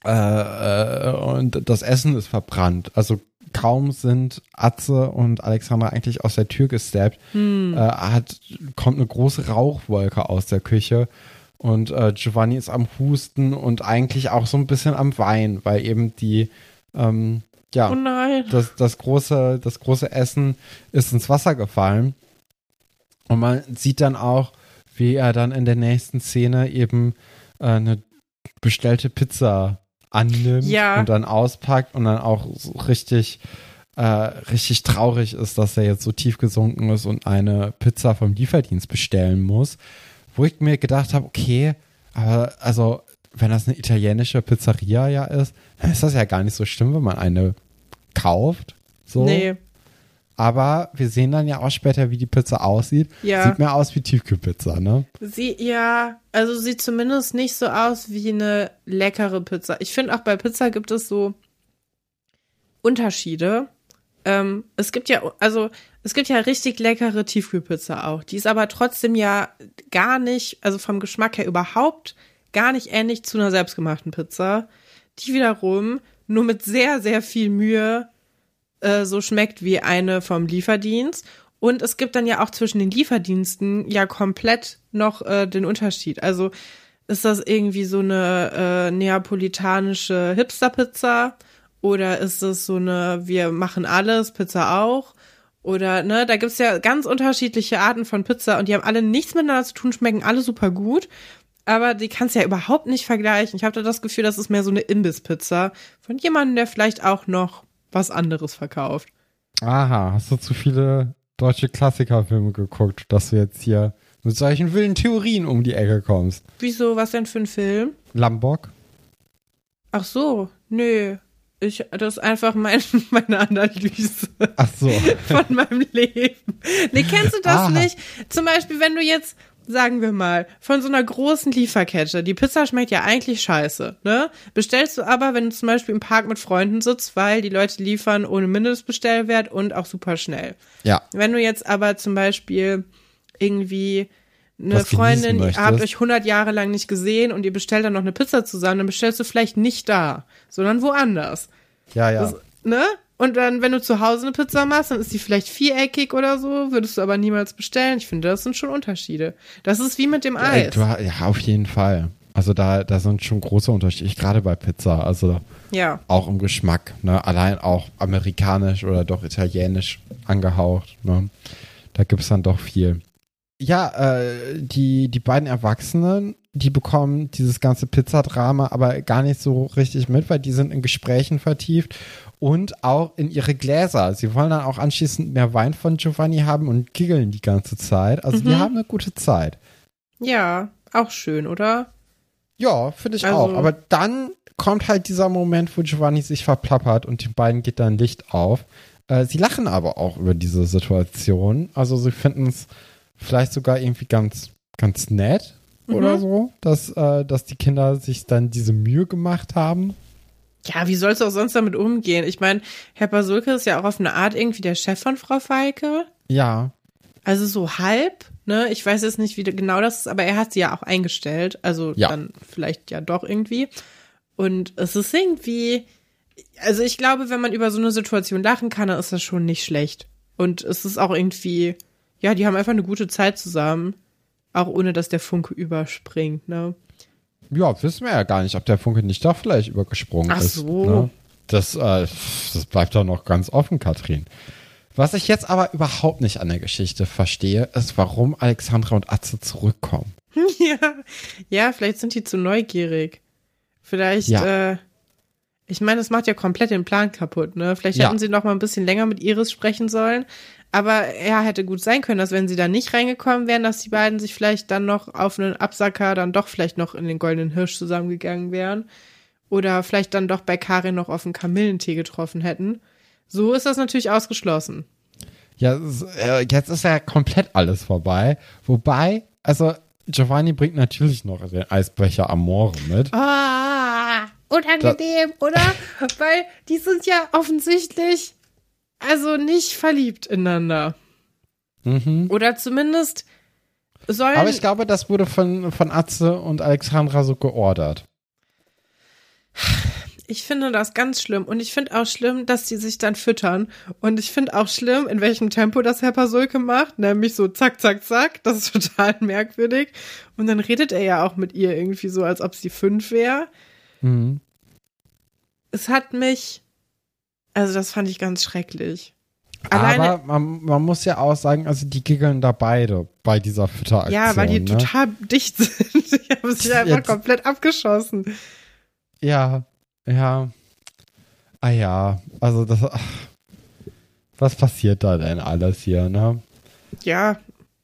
äh, und das Essen ist verbrannt. Also kaum sind Atze und Alexandra eigentlich aus der Tür gesteppt, hm. äh, hat, kommt eine große Rauchwolke aus der Küche und äh, Giovanni ist am Husten und eigentlich auch so ein bisschen am Weinen, weil eben die ähm, ja, oh Das, das, große, das große Essen ist ins Wasser gefallen. Und man sieht dann auch, wie er dann in der nächsten Szene eben äh, eine bestellte Pizza annimmt ja. und dann auspackt und dann auch so richtig, äh, richtig traurig ist, dass er jetzt so tief gesunken ist und eine Pizza vom Lieferdienst bestellen muss. Wo ich mir gedacht habe, okay, aber also, wenn das eine italienische Pizzeria ja ist, dann ist das ja gar nicht so schlimm, wenn man eine kauft. So. Nee. Aber wir sehen dann ja auch später, wie die Pizza aussieht. Ja. Sieht mehr aus wie Tiefkühlpizza, ne? Sie, ja, also sieht zumindest nicht so aus wie eine leckere Pizza. Ich finde auch bei Pizza gibt es so Unterschiede. ähm, es gibt ja, also es gibt ja richtig leckere Tiefkühlpizza auch. Die ist aber trotzdem ja gar nicht, also vom Geschmack her überhaupt gar nicht ähnlich zu einer selbstgemachten Pizza. Die wiederum nur mit sehr, sehr viel Mühe äh, so schmeckt wie eine vom Lieferdienst. Und es gibt dann ja auch zwischen den Lieferdiensten ja komplett noch äh, den Unterschied. Also ist das irgendwie so eine äh, neapolitanische Hipster-Pizza oder ist es so eine Wir machen alles, Pizza auch? Oder, ne, da gibt's ja ganz unterschiedliche Arten von Pizza und die haben alle nichts miteinander zu tun, schmecken alle super gut. Aber die kannst du ja überhaupt nicht vergleichen. Ich habe da das Gefühl, das ist mehr so eine Imbiss-Pizza von jemandem, der vielleicht auch noch was anderes verkauft. Aha, hast du zu viele deutsche Klassikerfilme geguckt, dass du jetzt hier mit solchen wilden Theorien um die Ecke kommst? Wieso, was denn für ein Film? Lambok? Ach so, nö. Ich, das ist einfach mein, meine Analyse. Ach so. Von meinem Leben. Nee, kennst du das Aha. nicht? Zum Beispiel, wenn du jetzt, sagen wir mal, von so einer großen Lieferkette, die Pizza schmeckt ja eigentlich scheiße, ne? Bestellst du aber, wenn du zum Beispiel im Park mit Freunden sitzt, weil die Leute liefern ohne Mindestbestellwert und auch super schnell. Ja. Wenn du jetzt aber zum Beispiel irgendwie eine Was Freundin, ihr habt euch 100 Jahre lang nicht gesehen und ihr bestellt dann noch eine Pizza zusammen, dann bestellst du vielleicht nicht da, sondern woanders. Ja, ja. Das, ne? Und dann, wenn du zu Hause eine Pizza machst, dann ist die vielleicht viereckig oder so, würdest du aber niemals bestellen. Ich finde, das sind schon Unterschiede. Das ist wie mit dem Eis. du, ha- ja, auf jeden Fall. Also da, da sind schon große Unterschiede, gerade bei Pizza. Also Ja. auch im Geschmack, ne? Allein auch amerikanisch oder doch italienisch angehaucht, ne? Da gibt's dann doch viel. Ja, äh, die, die beiden Erwachsenen, die bekommen dieses ganze Pizzadrama aber gar nicht so richtig mit, weil die sind in Gesprächen vertieft und auch in ihre Gläser. Sie wollen dann auch anschließend mehr Wein von Giovanni haben und giggeln die ganze Zeit. Also die Mhm. haben eine gute Zeit. Ja, auch schön, oder? Ja, finde ich Also- auch. Aber dann kommt halt dieser Moment, wo Giovanni sich verplappert und den beiden geht dann Licht auf. Äh, sie lachen aber auch über diese Situation. Also sie finden es vielleicht sogar irgendwie ganz, ganz nett oder so, dass, äh, dass die Kinder sich dann diese Mühe gemacht haben. Ja, wie sollst du auch sonst damit umgehen? Ich meine, Herr Pasulke ist ja auch auf eine Art irgendwie der Chef von Frau Feike. Ja, Also so halb, ne? Ich weiß jetzt nicht, wie genau das ist, aber er hat sie ja auch eingestellt. Also Ja. dann vielleicht ja doch irgendwie. Und es ist irgendwie, also ich glaube, wenn man über so eine Situation lachen kann, dann ist das schon nicht schlecht. Und es ist auch irgendwie, ja, die haben einfach eine gute Zeit zusammen. Auch ohne, dass der Funke überspringt, ne? Ja, wissen wir ja gar nicht, ob der Funke nicht doch vielleicht übergesprungen Ach ist. so. Ne? Das, äh, das bleibt doch noch ganz offen, Katrin. Was ich jetzt aber überhaupt nicht an der Geschichte verstehe, ist, warum Alexandra und Atze zurückkommen. ja. Ja, vielleicht sind die zu neugierig. Vielleicht, Ja. äh, ich meine, das macht ja komplett den Plan kaputt, ne? Vielleicht Ja. hätten sie noch mal ein bisschen länger mit Iris sprechen sollen. Aber ja, hätte gut sein können, dass wenn sie da nicht reingekommen wären, dass die beiden sich vielleicht dann noch auf einen Absacker dann doch vielleicht noch in den Goldenen Hirsch zusammengegangen wären. Oder vielleicht dann doch bei Karin noch auf einen Kamillentee getroffen hätten. So ist das natürlich ausgeschlossen. Ja, äh, jetzt ist ja komplett alles vorbei. Wobei, also Giovanni bringt natürlich noch den Eisbecher Amore mit. Ah, unangenehm, oder? Weil die sind ja offensichtlich also nicht verliebt ineinander. Mhm. Oder zumindest sollen. Aber ich glaube, das wurde von, von Atze und Alexandra so geordert. Ich finde das ganz schlimm. Und ich finde auch schlimm, dass die sich dann füttern. Und ich finde auch schlimm, in welchem Tempo das Herr Pasulke macht. Nämlich so zack, zack, zack. Das ist total merkwürdig. Und dann redet er ja auch mit ihr irgendwie so, als ob sie fünf wäre. Mhm. Es hat mich. Also, das fand ich ganz schrecklich. Alleine, Aber man, man muss ja auch sagen, also die giggeln da beide bei dieser Fütteraktion. Ja, weil die ne? total dicht sind. Die haben sich einfach Jetzt- komplett abgeschossen. Ja, ja. Ah ja, also das. Ach, was passiert da denn alles hier, ne? Ja,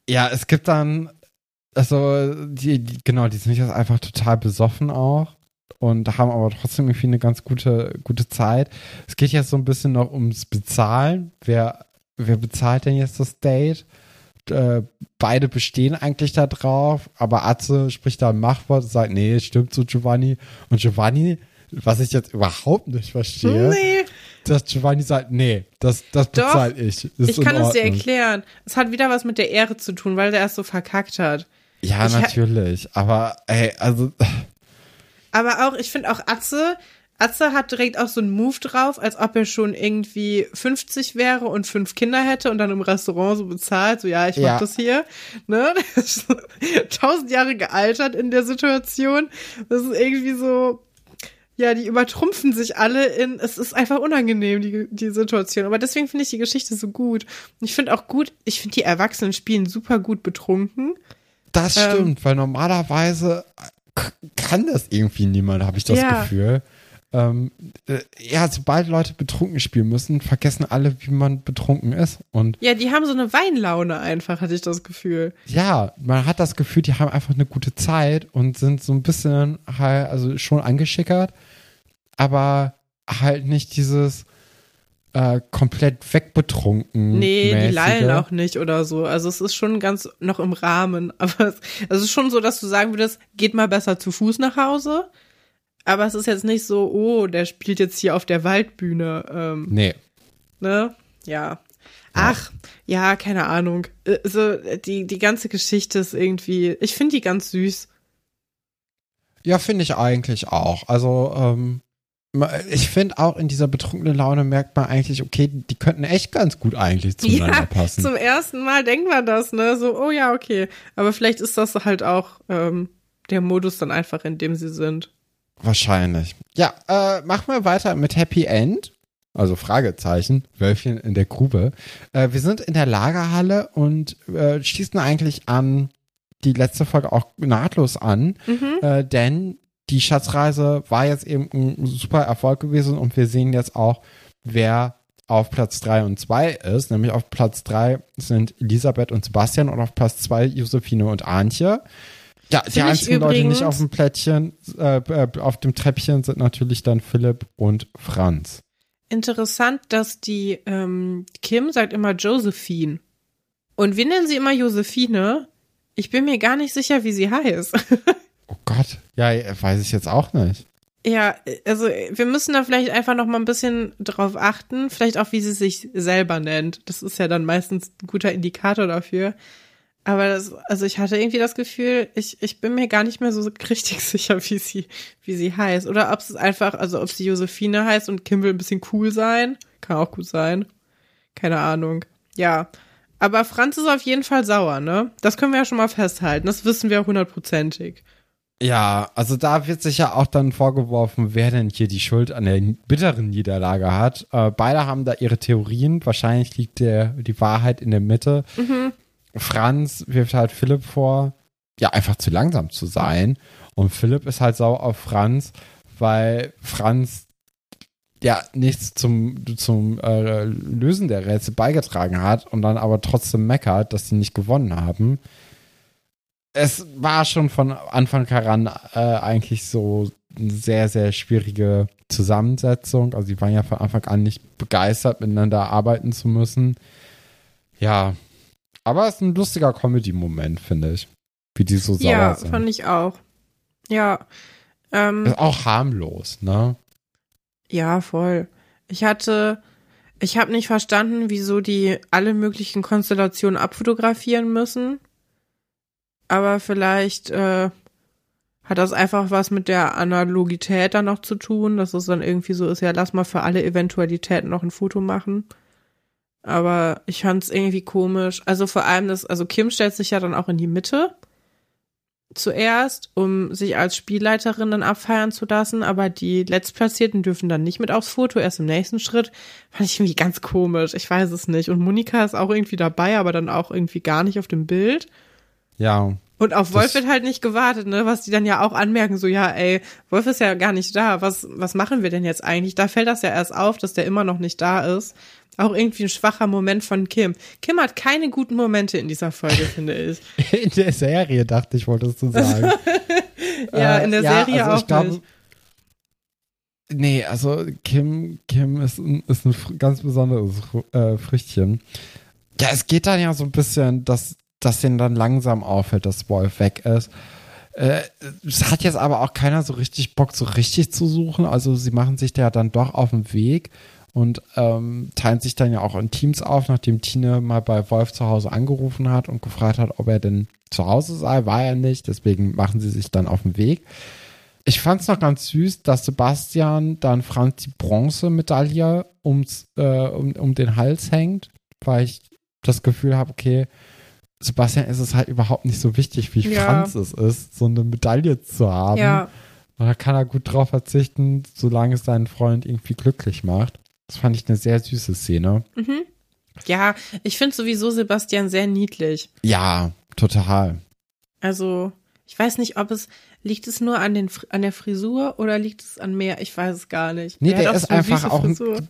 Ja, es gibt dann, also, die, die, genau, die sind jetzt einfach total besoffen auch und haben aber trotzdem irgendwie eine ganz gute, gute Zeit. Es geht jetzt so ein bisschen noch ums Bezahlen. Wer, wer bezahlt denn jetzt das Date? Äh, beide bestehen eigentlich da drauf, aber Atze spricht da ein Machtwort und sagt, nee, stimmt so, Giovanni. Und Giovanni, was ich jetzt überhaupt nicht verstehe, nee. dass Giovanni sagt, nee, das, das bezahle ich. Ist ich kann es dir erklären. Es hat wieder was mit der Ehre zu tun, weil der es so verkackt hat. Ja, Ich natürlich. Aber, ey, also, Aber auch, ich finde auch Atze, Atze hat direkt auch so einen Move drauf, als ob er schon irgendwie 50 wäre und fünf Kinder hätte und dann im Restaurant so bezahlt, so ja, ich mach Ja. das hier. Ne? So Tausend Jahre gealtert in der Situation. Das ist irgendwie so, ja, die übertrumpfen sich alle in, es ist einfach unangenehm, die, die Situation. Aber deswegen finde ich die Geschichte so gut. Und ich finde auch gut, ich finde die Erwachsenen spielen super gut betrunken. das Ähm. stimmt, weil normalerweise kann das irgendwie niemand, habe ich das Ja. Gefühl. Ähm, äh, ja, sobald Leute betrunken spielen müssen, vergessen alle, wie man betrunken ist. Und Ja, die haben so eine Weinlaune einfach, hatte ich das Gefühl. ja, man hat das Gefühl, die haben einfach eine gute Zeit und sind so ein bisschen halt, also schon angeschickert, aber halt nicht dieses äh, komplett wegbetrunken. Nee, die mäßige. lallen auch nicht oder so. Also es ist schon ganz noch im Rahmen. Aber es, also es ist schon so, dass du sagen würdest, geht mal besser zu Fuß nach Hause. Aber es ist jetzt nicht so, oh, der spielt jetzt hier auf der Waldbühne. Ähm, Nee. ne? Ja. Ach, ja, keine Ahnung. Äh, So, die, die ganze Geschichte ist irgendwie, ich finde die ganz süß. Ja, finde ich eigentlich auch. Also, ähm, ich finde auch in dieser betrunkenen Laune merkt man eigentlich, okay, die könnten echt ganz gut eigentlich zueinander ja, passen. zum ersten Mal denkt man das, ne? So, oh ja, okay. Aber vielleicht ist das halt auch ähm, der Modus dann einfach, in dem sie sind. Wahrscheinlich. Ja, äh, machen wir weiter mit Happy End. Also Fragezeichen, Wölfchen in der Grube. Äh, wir sind in der Lagerhalle und äh, schließen eigentlich an die letzte Folge auch nahtlos an, äh, denn die Schatzreise war jetzt eben ein super Erfolg gewesen und wir sehen jetzt auch, wer auf Platz 3 und 2 ist. Nämlich auf Platz 3 sind Elisabeth und Sebastian und auf Platz 2 Josephine und Antje. Ja, die Finde ich einzigen Leute nicht auf dem Plättchen, äh, äh, auf dem Treppchen sind natürlich dann Philipp und Franz. Interessant, dass die ähm, Kim sagt immer Josephine. Und wir nennen sie immer Josephine. Ich bin mir gar nicht sicher, wie sie heißt. Oh Gott. Ja, weiß ich jetzt auch nicht. ja, also wir müssen da vielleicht einfach noch mal ein bisschen drauf achten. Vielleicht auch, wie sie sich selber nennt. Das ist ja dann meistens ein guter Indikator dafür. Aber das, also ich hatte irgendwie das Gefühl, ich, ich bin mir gar nicht mehr so richtig sicher, wie sie, wie sie heißt. Oder ob es einfach, also ob sie Josephine heißt und Kim will ein bisschen cool sein. Kann auch gut sein. Keine Ahnung. Ja. Aber Franz ist auf jeden Fall sauer, ne? Das können wir ja schon mal festhalten. Das wissen wir hundertprozentig. Ja, also da wird sich ja auch dann vorgeworfen, wer denn hier die Schuld an der bitteren Niederlage hat. Äh, beide haben da ihre Theorien. Wahrscheinlich liegt der, die Wahrheit in der Mitte. Franz wirft halt Philipp vor, ja, einfach zu langsam zu sein. Und Philipp ist halt sauer auf Franz, weil Franz ja nichts zum, zum äh, Lösen der Rätsel beigetragen hat und dann aber trotzdem meckert, dass sie nicht gewonnen haben es war schon von Anfang heran äh, eigentlich so eine sehr, sehr schwierige Zusammensetzung. Also die waren ja von Anfang an nicht begeistert, miteinander arbeiten zu müssen. Ja, aber es ist ein lustiger Comedy-Moment, finde ich. Wie die so sauer Ja, sind. fand ich auch. Ja. Ähm, ist auch harmlos, ne? Ja, voll. Ich hatte, ich habe nicht verstanden, wieso die alle möglichen Konstellationen abfotografieren müssen. Aber vielleicht äh, hat das einfach was mit der Analogität dann noch zu tun, dass es dann irgendwie so ist, ja, lass mal für alle Eventualitäten noch ein Foto machen. Aber ich fand es irgendwie komisch. Also vor allem das, also Kim stellt sich ja dann auch in die Mitte zuerst, um sich als Spielleiterin dann abfeiern zu lassen, aber die Letztplatzierten dürfen dann nicht mit aufs Foto, erst im nächsten Schritt. Fand ich irgendwie ganz komisch, ich weiß es nicht. Und Monika ist auch irgendwie dabei, aber dann auch irgendwie gar nicht auf dem Bild. Ja. Und auf Wolf wird halt nicht gewartet, ne? Was die dann ja auch anmerken, so, ja, ey, Wolf ist ja gar nicht da. Was, was machen wir denn jetzt eigentlich? Da fällt das ja erst auf, dass der immer noch nicht da ist. Auch irgendwie ein schwacher Moment von Kim. Kim hat keine guten Momente in dieser Folge, finde ich. In der Serie, dachte ich, wolltest du sagen. Ja, Äh, in der ja, Serie also auch glaub, nicht. Nee, also Kim, Kim ist, ein- ist ein ganz besonderes äh, Früchtchen. Ja, es geht dann ja so ein bisschen, dass, dass denen dann langsam auffällt, dass Wolf weg ist. Äh, es hat jetzt aber auch keiner so richtig Bock, so richtig zu suchen. Also sie machen sich da dann doch auf den Weg und ähm, teilen sich dann ja auch in Teams auf, nachdem Tine mal bei Wolf zu Hause angerufen hat und gefragt hat, ob er denn zu Hause sei. War er nicht, deswegen machen sie sich dann auf den Weg. Ich fand es noch ganz süß, dass Sebastian dann Franz die Bronzemedaille ums, äh, um, um den Hals hängt, weil ich das Gefühl habe, okay, Sebastian ist es halt überhaupt nicht so wichtig, wie Ja. Franz es ist, so eine Medaille zu haben. Ja, Und da kann er gut drauf verzichten, solange es seinen Freund irgendwie glücklich macht. Das fand ich eine sehr süße Szene. ja, ich finde sowieso Sebastian sehr niedlich. Ja, total. Also, ich weiß nicht, ob es, liegt es nur an, den, an der Frisur oder liegt es an mehr? Ich weiß es gar nicht. Nee, der hat ist so einfach auch Frisur.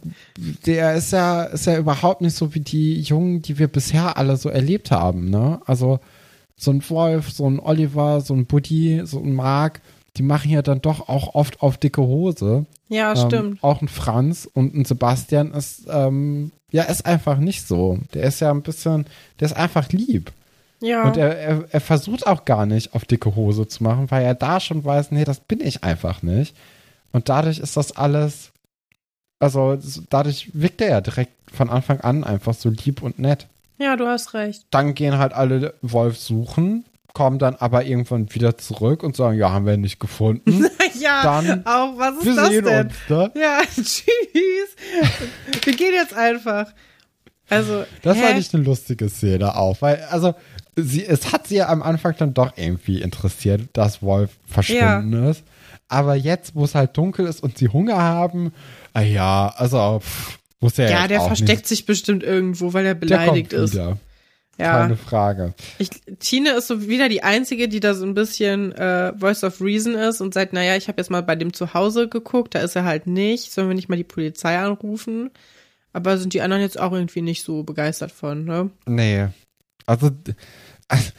Der ist ja, ist ja überhaupt nicht so wie die Jungen, die wir bisher alle so erlebt haben, ne? Also so ein Wolf, so ein Oliver, so ein Buddy, so ein Mark, die machen ja dann doch auch oft auf dicke Hose. Ja, Ähm, stimmt. auch ein Franz und ein Sebastian ist, ähm, ja, ist einfach nicht so. Der ist ja ein bisschen, der ist einfach lieb. Ja. Und er, er, er versucht auch gar nicht auf dicke Hose zu machen, weil er da schon weiß, nee, das bin ich einfach nicht. Und dadurch ist das alles, also dadurch wirkt er ja direkt von Anfang an einfach so lieb und nett. ja, du hast recht. Dann gehen halt alle Wolf suchen, kommen dann aber irgendwann wieder zurück und sagen, ja, haben wir nicht gefunden. ja, Dann- auch, was ist wir das sehen denn? uns, ne? Ja, tschüss. Wir gehen jetzt einfach. Also, Das hä? fand ich eine lustige Szene auch, weil, also, sie, es hat sie ja am Anfang dann doch irgendwie interessiert, dass Wolf verschwunden ist. Aber jetzt, wo es halt dunkel ist und sie Hunger haben, ah ja, also, pff, muss er ja, jetzt der versteckt nicht. sich bestimmt irgendwo, weil er Der beleidigt kommt ist. wieder. Ja. Keine Frage. Ich, Tine ist so wieder die Einzige, die da so ein bisschen äh, Voice of Reason ist und sagt, naja, ich habe jetzt mal bei dem zu Hause geguckt, da ist er halt nicht, sollen wir nicht mal die Polizei anrufen? Aber sind die anderen jetzt auch irgendwie nicht so begeistert von, ne? Nee. Also, also,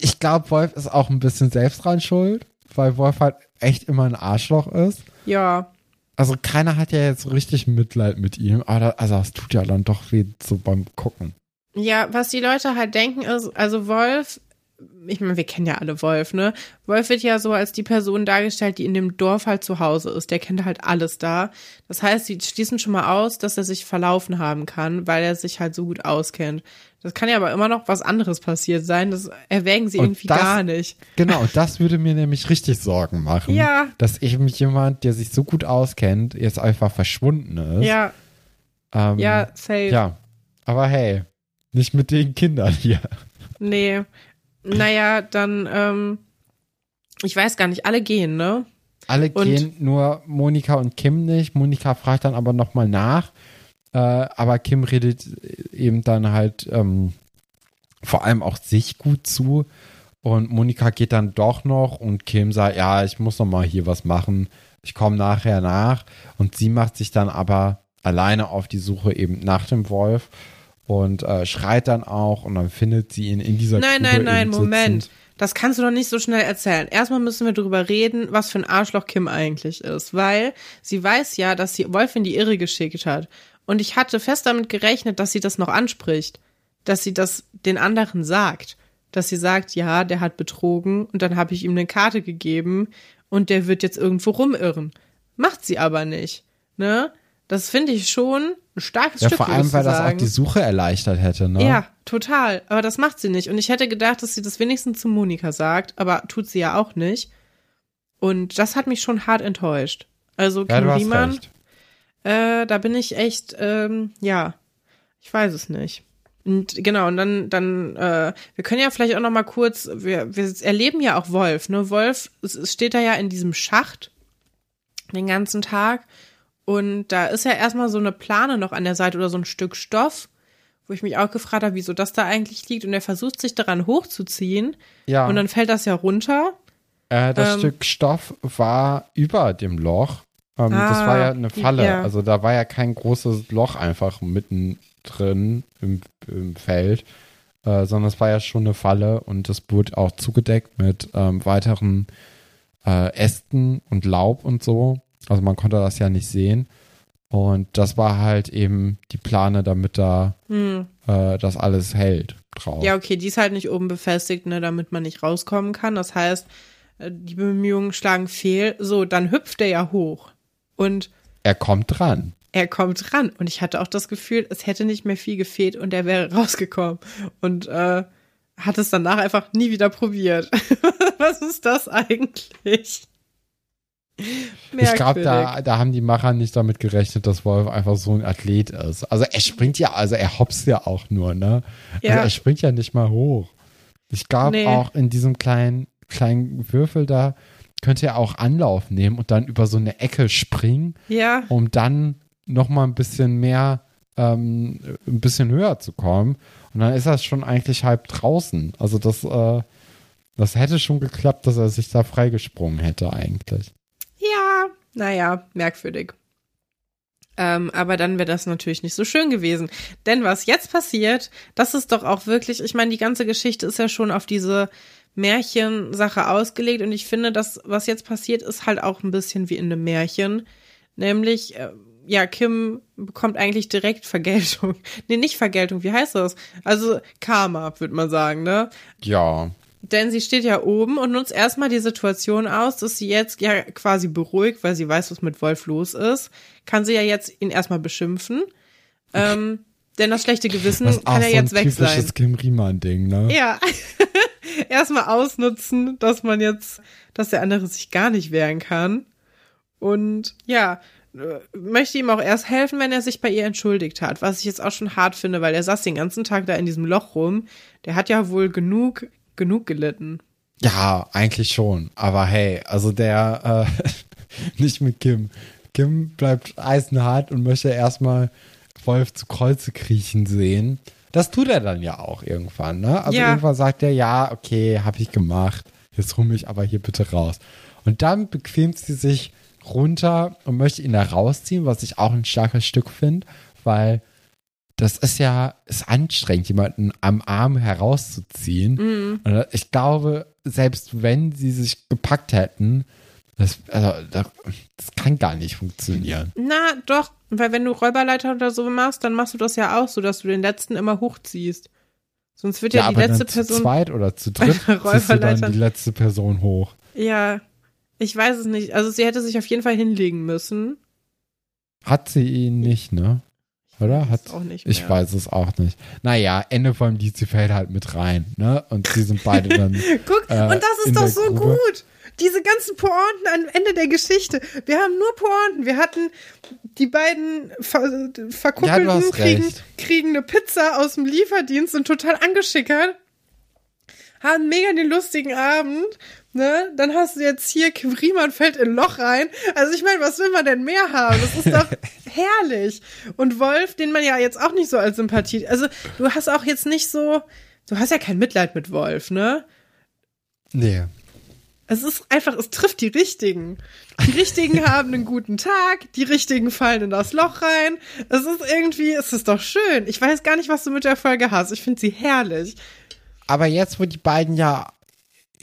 ich glaube, Wolf ist auch ein bisschen selbst dran schuld, weil Wolf halt echt immer ein Arschloch ist. Ja, Also keiner hat ja jetzt richtig Mitleid mit ihm, aber also das tut ja dann doch weh so beim Gucken. Ja, was die Leute halt denken ist, also Wolf, ich meine, wir kennen ja alle Wolf, ne? Wolf wird ja so als die Person dargestellt, die in dem Dorf halt zu Hause ist. Der kennt halt alles da. Das heißt, sie schließen schon mal aus, dass er sich verlaufen haben kann, weil er sich halt so gut auskennt. Das kann ja aber immer noch was anderes passiert sein. Das erwägen sie Und irgendwie das- gar nicht. Genau, und das würde mir nämlich richtig Sorgen machen. Ja. Dass eben jemand, der sich so gut auskennt, jetzt einfach verschwunden ist. Ja, ähm, ja, safe. Ja. Aber hey, nicht mit den Kindern hier. Nee. Naja, dann, ähm, ich weiß gar nicht, alle gehen, ne? Alle Und- gehen, nur Monika und Kim nicht. Monika fragt dann aber nochmal nach. Äh, aber Kim redet eben dann halt ähm, vor allem auch sich gut zu. Und Monika geht dann doch noch und Kim sagt, ja, ich muss noch mal hier was machen. Ich komme nachher nach. Und sie macht sich dann aber alleine auf die Suche eben nach dem Wolf und äh, schreit dann auch und dann findet sie ihn in dieser Nein, Grube nein, nein, Moment. sitzend. Das kannst du doch nicht so schnell erzählen. Erstmal müssen wir drüber reden, was für ein Arschloch Kim eigentlich ist, weil sie weiß ja, dass sie Wolf in die Irre geschickt hat. Und ich hatte fest damit gerechnet, dass sie das noch anspricht, dass sie das den anderen sagt, dass sie sagt, ja, der hat betrogen und dann habe ich ihm eine Karte gegeben und der wird jetzt irgendwo rumirren. Macht sie aber nicht, ne? Das finde ich schon ein starkes Ja, Stück, vor allem, weil das auch die Suche erleichtert hätte, ne? Ja, total. Aber das macht sie nicht. Und ich hätte gedacht, dass sie das wenigstens zu Monika sagt, aber tut sie ja auch nicht. Und das hat mich schon hart enttäuscht. Also Ja, Kim hast Riemann, recht. Äh, da bin ich echt, ähm, ja, ich weiß es nicht. Und genau, und dann, dann, äh, wir können ja vielleicht auch noch mal kurz, wir, wir erleben ja auch Wolf, ne? Wolf es, es steht da ja in diesem Schacht den ganzen Tag und da ist ja erstmal so eine Plane noch an der Seite oder so ein Stück Stoff, wo ich mich auch gefragt habe, wieso das da eigentlich liegt und er versucht sich daran hochzuziehen Ja. und dann fällt das ja runter. Äh, das Ähm, Stück Stoff war über dem Loch. Ähm, das Ah, war ja eine Falle. ja. Also da war ja kein großes Loch einfach mittendrin im, im Feld, äh, sondern es war ja schon eine Falle und das wurde auch zugedeckt mit ähm, weiteren äh, Ästen und Laub und so. Also man konnte das ja nicht sehen. Und das war halt eben die Plane, damit da Hm. äh, das alles hält drauf. Ja, okay, die ist halt nicht oben befestigt, ne, damit man nicht rauskommen kann. Das heißt, äh, die Bemühungen schlagen fehl. So, dann hüpft er ja hoch. Und Er kommt dran. er kommt ran. Und ich hatte auch das Gefühl, es hätte nicht mehr viel gefehlt und er wäre rausgekommen. Und äh, hat es danach einfach nie wieder probiert. Was ist das eigentlich? Ich glaube, da, da haben die Macher nicht damit gerechnet, dass Wolf einfach so ein Athlet ist. Also er springt ja, also er hopst ja auch nur, ne? Also Ja. er springt ja nicht mal hoch. Ich glaube Nee. auch in diesem kleinen, kleinen Würfel da könnte er auch Anlauf nehmen und dann über so eine Ecke springen, Ja, um dann noch mal ein bisschen mehr, ähm, ein bisschen höher zu kommen. Und dann ist er schon eigentlich halb draußen. Also das, äh, das hätte schon geklappt, dass er sich da freigesprungen hätte eigentlich. ja, naja, merkwürdig. Ähm, aber dann wäre das natürlich nicht so schön gewesen. Denn was jetzt passiert, das ist doch auch wirklich, ich meine, die ganze Geschichte ist ja schon auf diese Märchensache ausgelegt und ich finde, das, was jetzt passiert, ist halt auch ein bisschen wie in einem Märchen. Nämlich, äh, ja, Kim bekommt eigentlich direkt Vergeltung. Nee, nicht Vergeltung, wie heißt das? Also Karma, würde man sagen, ne? Ja. Denn sie steht ja oben und nutzt erstmal die Situation aus, dass sie jetzt ja quasi beruhigt, weil sie weiß, was mit Wolf los ist, kann sie ja jetzt ihn erstmal beschimpfen. Ähm, denn das schlechte Gewissen Das ist kann ja so jetzt weg sein. typisches Kim Riemann-Ding, ne? Ja. erstmal ausnutzen, dass man jetzt, dass der andere sich gar nicht wehren kann. Und ja, äh, möchte ihm auch erst helfen, wenn er sich bei ihr entschuldigt hat, was ich jetzt auch schon hart finde, weil er saß den ganzen Tag da in diesem Loch rum. Der hat ja wohl genug, genug gelitten. Ja, eigentlich schon. Aber hey, also der, äh, nicht mit Kim. Kim bleibt eisenhart und möchte erstmal Wolf zu Kreuze kriechen sehen. Das tut er dann ja auch irgendwann, ne? Also Ja. irgendwann sagt er, ja, okay, hab ich gemacht. Jetzt hol mich aber hier bitte raus. Und dann bequemt sie sich runter und möchte ihn da rausziehen, was ich auch ein starkes Stück finde, weil das ist ja, ist anstrengend, jemanden am Arm herauszuziehen. Und ich glaube, selbst wenn sie sich gepackt hätten, das, also, das kann gar nicht funktionieren. Na, doch, weil wenn du Räuberleiter oder so machst, dann machst du das ja auch so, dass du den letzten immer hochziehst. Sonst wird ja, die aber letzte Person. zu zweit oder zu dritt ziehst du dann die letzte Person hoch. Ja, ich weiß es nicht. Also sie hätte sich auf jeden Fall hinlegen müssen. Hat sie ihn nicht, ne? Oder? Hat, auch nicht ich weiß es auch nicht. Naja, Ende vom Lied, sie fällt halt mit rein, ne? Und sie sind beide dann. Guck, äh, und das ist doch so Grube. gut. Diese ganzen Pointen am Ende der Geschichte. Wir haben nur Pointen. Wir hatten die beiden Ver Ja, Verkuppelten hast kriegen, kriegen eine Pizza aus dem Lieferdienst, sind total angeschickert, haben mega den lustigen Abend. Ne? Dann hast du jetzt hier, Riemann fällt in ein Loch rein. Also ich meine, was will man denn mehr haben? Das ist doch herrlich. Und Wolf, den man ja jetzt auch nicht so als Sympathie, also du hast auch jetzt nicht so, du hast ja kein Mitleid mit Wolf, ne? Nee. Es ist einfach, es trifft die Richtigen. Die Richtigen haben einen guten Tag, die Richtigen fallen in das Loch rein. Es ist irgendwie, es ist doch schön. Ich weiß gar nicht, was du mit der Folge hast. Ich finde sie herrlich. Aber jetzt, wo die beiden ja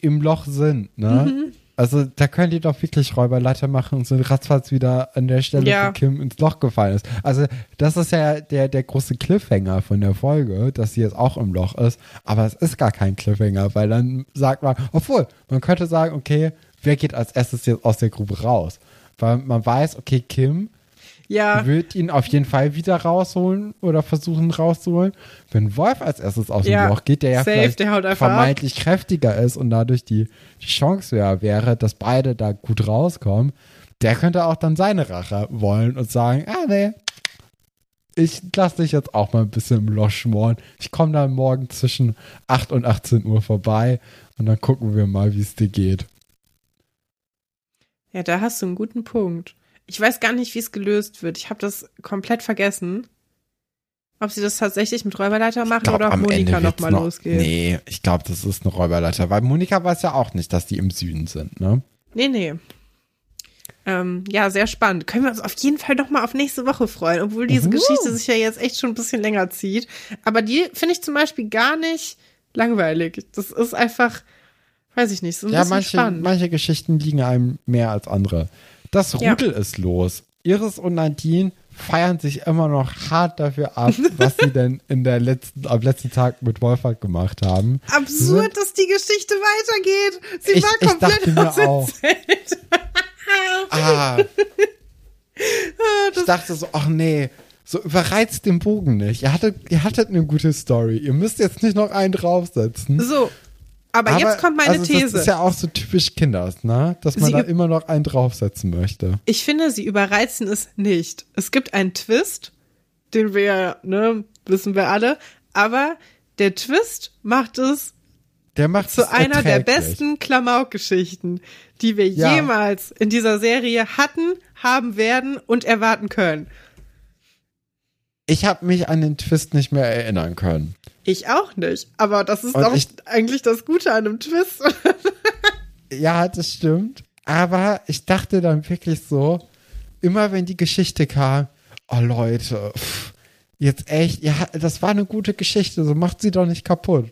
im Loch sind, ne? Mhm. Also da können die doch wirklich Räuberleiter machen und sind ratzfatz wieder an der Stelle, Ja. wo Kim ins Loch gefallen ist. Also das ist ja der, der große Cliffhanger von der Folge, dass sie jetzt auch im Loch ist. Aber es ist gar kein Cliffhanger, weil dann sagt man, obwohl, man könnte sagen, okay, wer geht als erstes jetzt aus der Grube raus? Weil man weiß, okay, Kim Ja, wird ihn auf jeden Fall wieder rausholen oder versuchen rauszuholen. Wenn Wolf als erstes aus dem Ja, Loch geht, der ja safe, vielleicht der vermeintlich kräftiger ist und dadurch die, die Chance höher wäre, dass beide da gut rauskommen, der könnte auch dann seine Rache wollen und sagen, ah nee, ich lasse dich jetzt auch mal ein bisschen im Loch schmoren. Ich komme dann morgen zwischen 8 und 18 Uhr vorbei und dann gucken wir mal, wie es dir geht. ja, da hast du einen guten Punkt. Ich weiß gar nicht, wie es gelöst wird. Ich habe das komplett vergessen. Ob sie das tatsächlich mit Räuberleiter machen glaub, oder ob Monika nochmal noch- losgeht. Nee, ich glaube, das ist eine Räuberleiter, weil Monika weiß ja auch nicht, dass die im Süden sind, ne? Nee, nee. Ähm, ja, sehr spannend. Können wir uns auf jeden Fall noch mal auf nächste Woche freuen, obwohl diese Uh. Geschichte sich ja jetzt echt schon ein bisschen länger zieht. Aber die finde ich zum Beispiel gar nicht langweilig. Das ist einfach, weiß ich nicht, so ein Ja, bisschen manche, spannend. manche Geschichten liegen einem mehr als andere. Das Ja. Rudel ist los. Iris und Nadine feiern sich immer noch hart dafür ab, was sie denn in der letzten, am letzten Tag mit Wolfgang gemacht haben. Absurd, dass die Geschichte weitergeht. Sie Ich- war ich komplett dachte mir auch. Ah, Ah, ich dachte so, ach nee, so überreizt den Bogen nicht. Ihr hattet, ihr hattet eine gute Story. Ihr müsst jetzt nicht noch einen draufsetzen. So. Aber, jetzt kommt meine also These. Das ist ja auch so typisch Kinders, ne? Dass man Sie da immer noch einen draufsetzen möchte. Ich finde, sie überreizen es nicht. Es gibt einen Twist, den wir, ne, wissen wir alle, aber der Twist macht es Der macht zu einer der besten Klamauk-Geschichten, die wir Ja. jemals in dieser Serie hatten, haben werden und erwarten können. Ich habe mich an den Twist nicht mehr erinnern können. Ich auch nicht, aber das ist Und doch ich- eigentlich das Gute an einem Twist. Ja, das stimmt. Aber ich dachte dann wirklich so, immer wenn die Geschichte kam, oh Leute, pff, jetzt echt, ja, das war eine gute Geschichte, so macht sie doch nicht kaputt.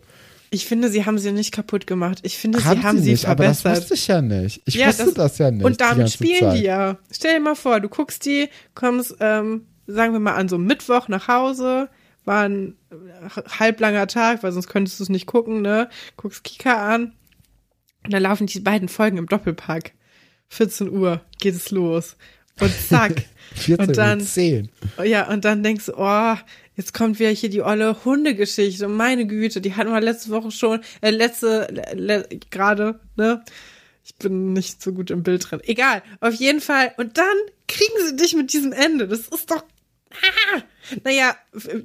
Ich finde, sie haben sie nicht kaputt gemacht. Ich finde, haben sie haben sie nicht, aber das verbessert. wusste ich ja nicht. Ich Ja, wusste das- das, ja nicht. Und damit spielen Zeit. die ja. Stell dir mal vor, du guckst die, kommst, ähm, sagen wir mal, an so einem Mittwoch nach Hause, war ein halblanger Tag, weil sonst könntest du es nicht gucken, ne? Guckst Kika an und dann laufen die beiden Folgen im Doppelpack. 14 Uhr geht es los. Und zack. 14 und dann, und 10. ja, und dann denkst du, oh, jetzt kommt wieder hier die olle Hundegeschichte. Meine Güte, die hatten wir letzte Woche schon, äh, letzte, le, le, gerade, ne? Ich bin nicht so gut im Bild drin. Egal, auf jeden Fall. Und dann kriegen sie dich mit diesem Ende. Das ist doch. Ah! Naja,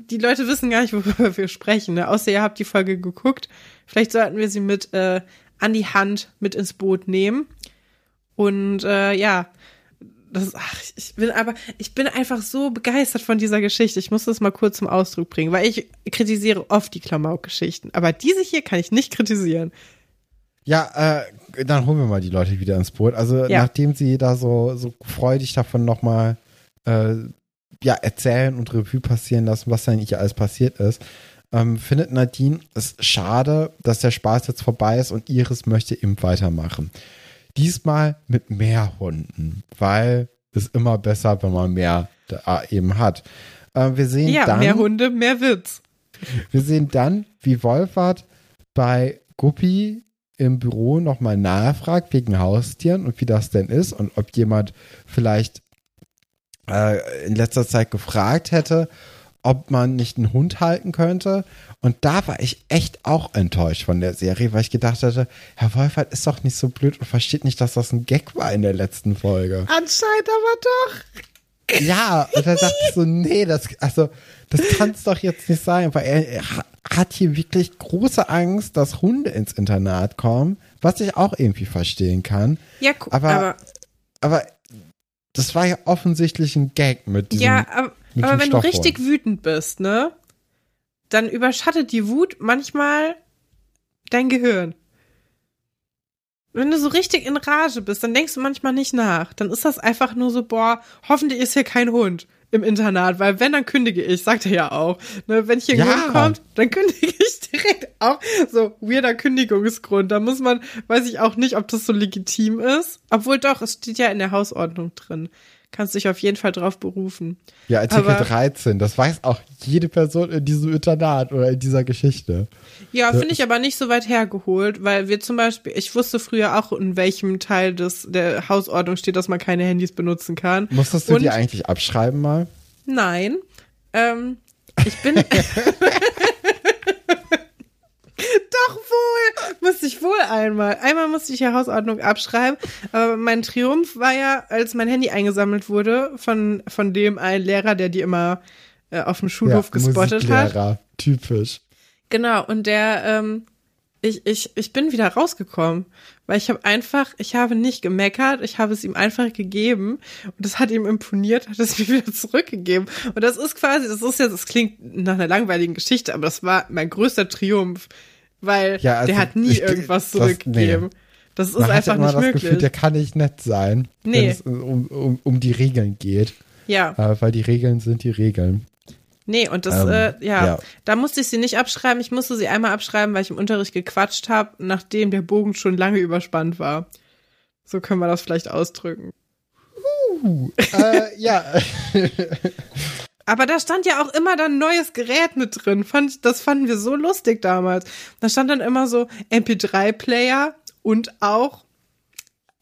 die Leute wissen gar nicht, worüber wir sprechen. Ne? Außer ihr habt die Folge geguckt. Vielleicht sollten wir sie mit äh, an die Hand mit ins Boot nehmen. Und äh, ja, das, ach, ich bin aber, ich bin einfach so begeistert von dieser Geschichte. Ich muss das mal kurz zum Ausdruck bringen, weil ich kritisiere oft die Klamauk-Geschichten. Aber diese hier kann ich nicht kritisieren. Ja, äh, dann holen wir mal die Leute wieder ins Boot. Also Ja. nachdem sie da so, so freudig davon nochmal äh, ja, erzählen und Revue passieren lassen, was da eigentlich alles passiert ist, ähm, findet Nadine es schade, dass der Spaß jetzt vorbei ist und Iris möchte eben weitermachen. Diesmal mit mehr Hunden, weil es immer besser, wenn man mehr da eben hat. Äh, wir sehen Ja, dann, mehr Hunde, mehr Witz. wir sehen dann, wie Wolfert bei Guppi im Büro nochmal nachfragt wegen Haustieren und wie das denn ist und ob jemand vielleicht äh, in letzter Zeit gefragt hätte, ob man nicht einen Hund halten könnte. Und da war ich echt auch enttäuscht von der Serie, weil ich gedacht hatte, Herr Wolfert ist doch nicht so blöd und versteht nicht, dass das ein Gag war in der letzten Folge. Anscheinend aber doch. Ja, und dann dachte ich so, nee, das, also, das kann es doch jetzt nicht sein, weil er, er ha- hat hier wirklich große Angst, dass Hunde ins Internat kommen, was ich auch irgendwie verstehen kann. Ja, gu- Aber, aber, aber, das war ja offensichtlich ein Gag mit diesem. ja, aber, aber wenn du Stoffhund. richtig wütend bist, ne, dann überschattet die Wut manchmal dein Gehirn. Wenn du so richtig in Rage bist, dann denkst du manchmal nicht nach. Dann ist das einfach nur so, boah, hoffentlich ist hier kein Hund im Internat, weil wenn, dann kündige ich, sagt er ja auch. Ne, wenn hier ein Ja. Kommt, dann kündige ich direkt auch. So, weirder Kündigungsgrund. Da muss man, weiß ich auch nicht, ob das so legitim ist. Obwohl doch, es steht ja in der Hausordnung drin. Kannst dich auf jeden Fall drauf berufen. Ja, Artikel aber- 13, das weiß auch jede Person in diesem Internat oder in dieser Geschichte. Ja, finde ich aber nicht so weit hergeholt, weil wir zum Beispiel, ich wusste früher auch, in welchem Teil des, der Hausordnung steht, dass man keine Handys benutzen kann. Musstest du Und- die eigentlich abschreiben mal? Nein. Ähm, ich bin. Doch wohl! Musste ich wohl einmal. Einmal musste ich ja Hausordnung abschreiben. Aber mein Triumph war ja, als mein Handy eingesammelt wurde, von, von dem ein Lehrer, der die immer äh, auf dem Schulhof gespottet hat. Musiklehrer, typisch. Genau, und der, ähm, ich, ich, ich bin wieder rausgekommen, weil ich habe einfach, ich habe nicht gemeckert, ich habe es ihm einfach gegeben und das hat ihm imponiert, hat es mir wieder zurückgegeben. Und das ist quasi, das ist jetzt, das klingt nach einer langweiligen Geschichte, aber das war mein größter Triumph, weil Ja, also der hat nie ich- irgendwas das- zurückgegeben. Das ist Man hat einfach ja immer nicht das möglich. Gefühl, der kann nicht nett sein, Nee. wenn es um, um, um die Regeln geht. ja. Äh, weil die Regeln sind die Regeln. Nee, und das, Ähm, äh, ja, ja. da musste ich sie nicht abschreiben. Ich musste sie einmal abschreiben, weil ich im Unterricht gequatscht habe, nachdem der Bogen schon lange überspannt war. So können wir das vielleicht ausdrücken. äh, ja, Aber da stand ja auch immer dann neues Gerät mit drin. Fand, das fanden wir so lustig damals. Da stand dann immer so MP3-Player und auch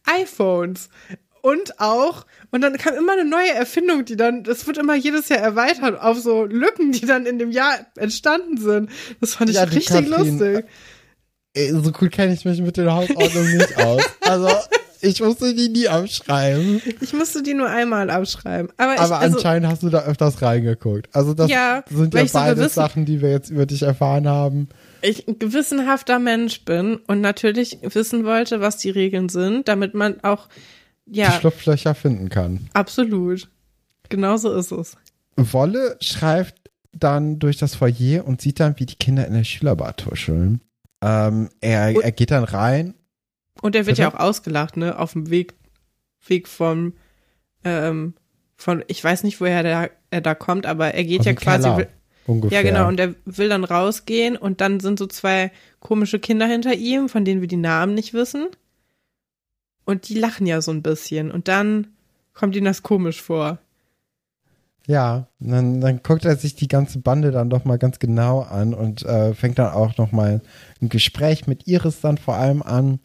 iPhones. Und auch, und dann kam immer eine neue Erfindung, die dann, das wird immer jedes Jahr erweitert auf so Lücken, die dann in dem Jahr entstanden sind. Das fand ich Ja, richtig Katrin, lustig. Ey, so gut kenne ich mich mit den Hausordnungen nicht aus. Also, ich musste die nie abschreiben. Ich musste die nur einmal abschreiben. Aber, ich, Aber also, anscheinend hast du da öfters reingeguckt. Also, das Ja, sind ja so beide gewissen- Sachen, die wir jetzt über dich erfahren haben. ich ein gewissenhafter Mensch bin und natürlich wissen wollte, was die Regeln sind, damit man auch, Die ja, Schlupflöcher finden kann. absolut. Genauso ist es. Wolle schreibt dann durch das Foyer und sieht dann, wie die Kinder in der Schülerbar tuscheln. Ähm, er, er geht dann rein. Und er wird ja auch Bitte? ausgelacht, ne, auf dem Weg, Weg vom, ähm, von, ich weiß nicht, woher der, er da kommt, aber er geht aus ja quasi, Keller, ungefähr. ja genau, und er will dann rausgehen und dann sind so zwei komische Kinder hinter ihm, von denen wir die Namen nicht wissen. Und die lachen ja so ein bisschen und dann kommt ihm das komisch vor. Ja, dann, dann guckt er sich die ganze Bande dann doch mal ganz genau an und äh, fängt dann auch noch mal ein Gespräch mit Iris dann vor allem an.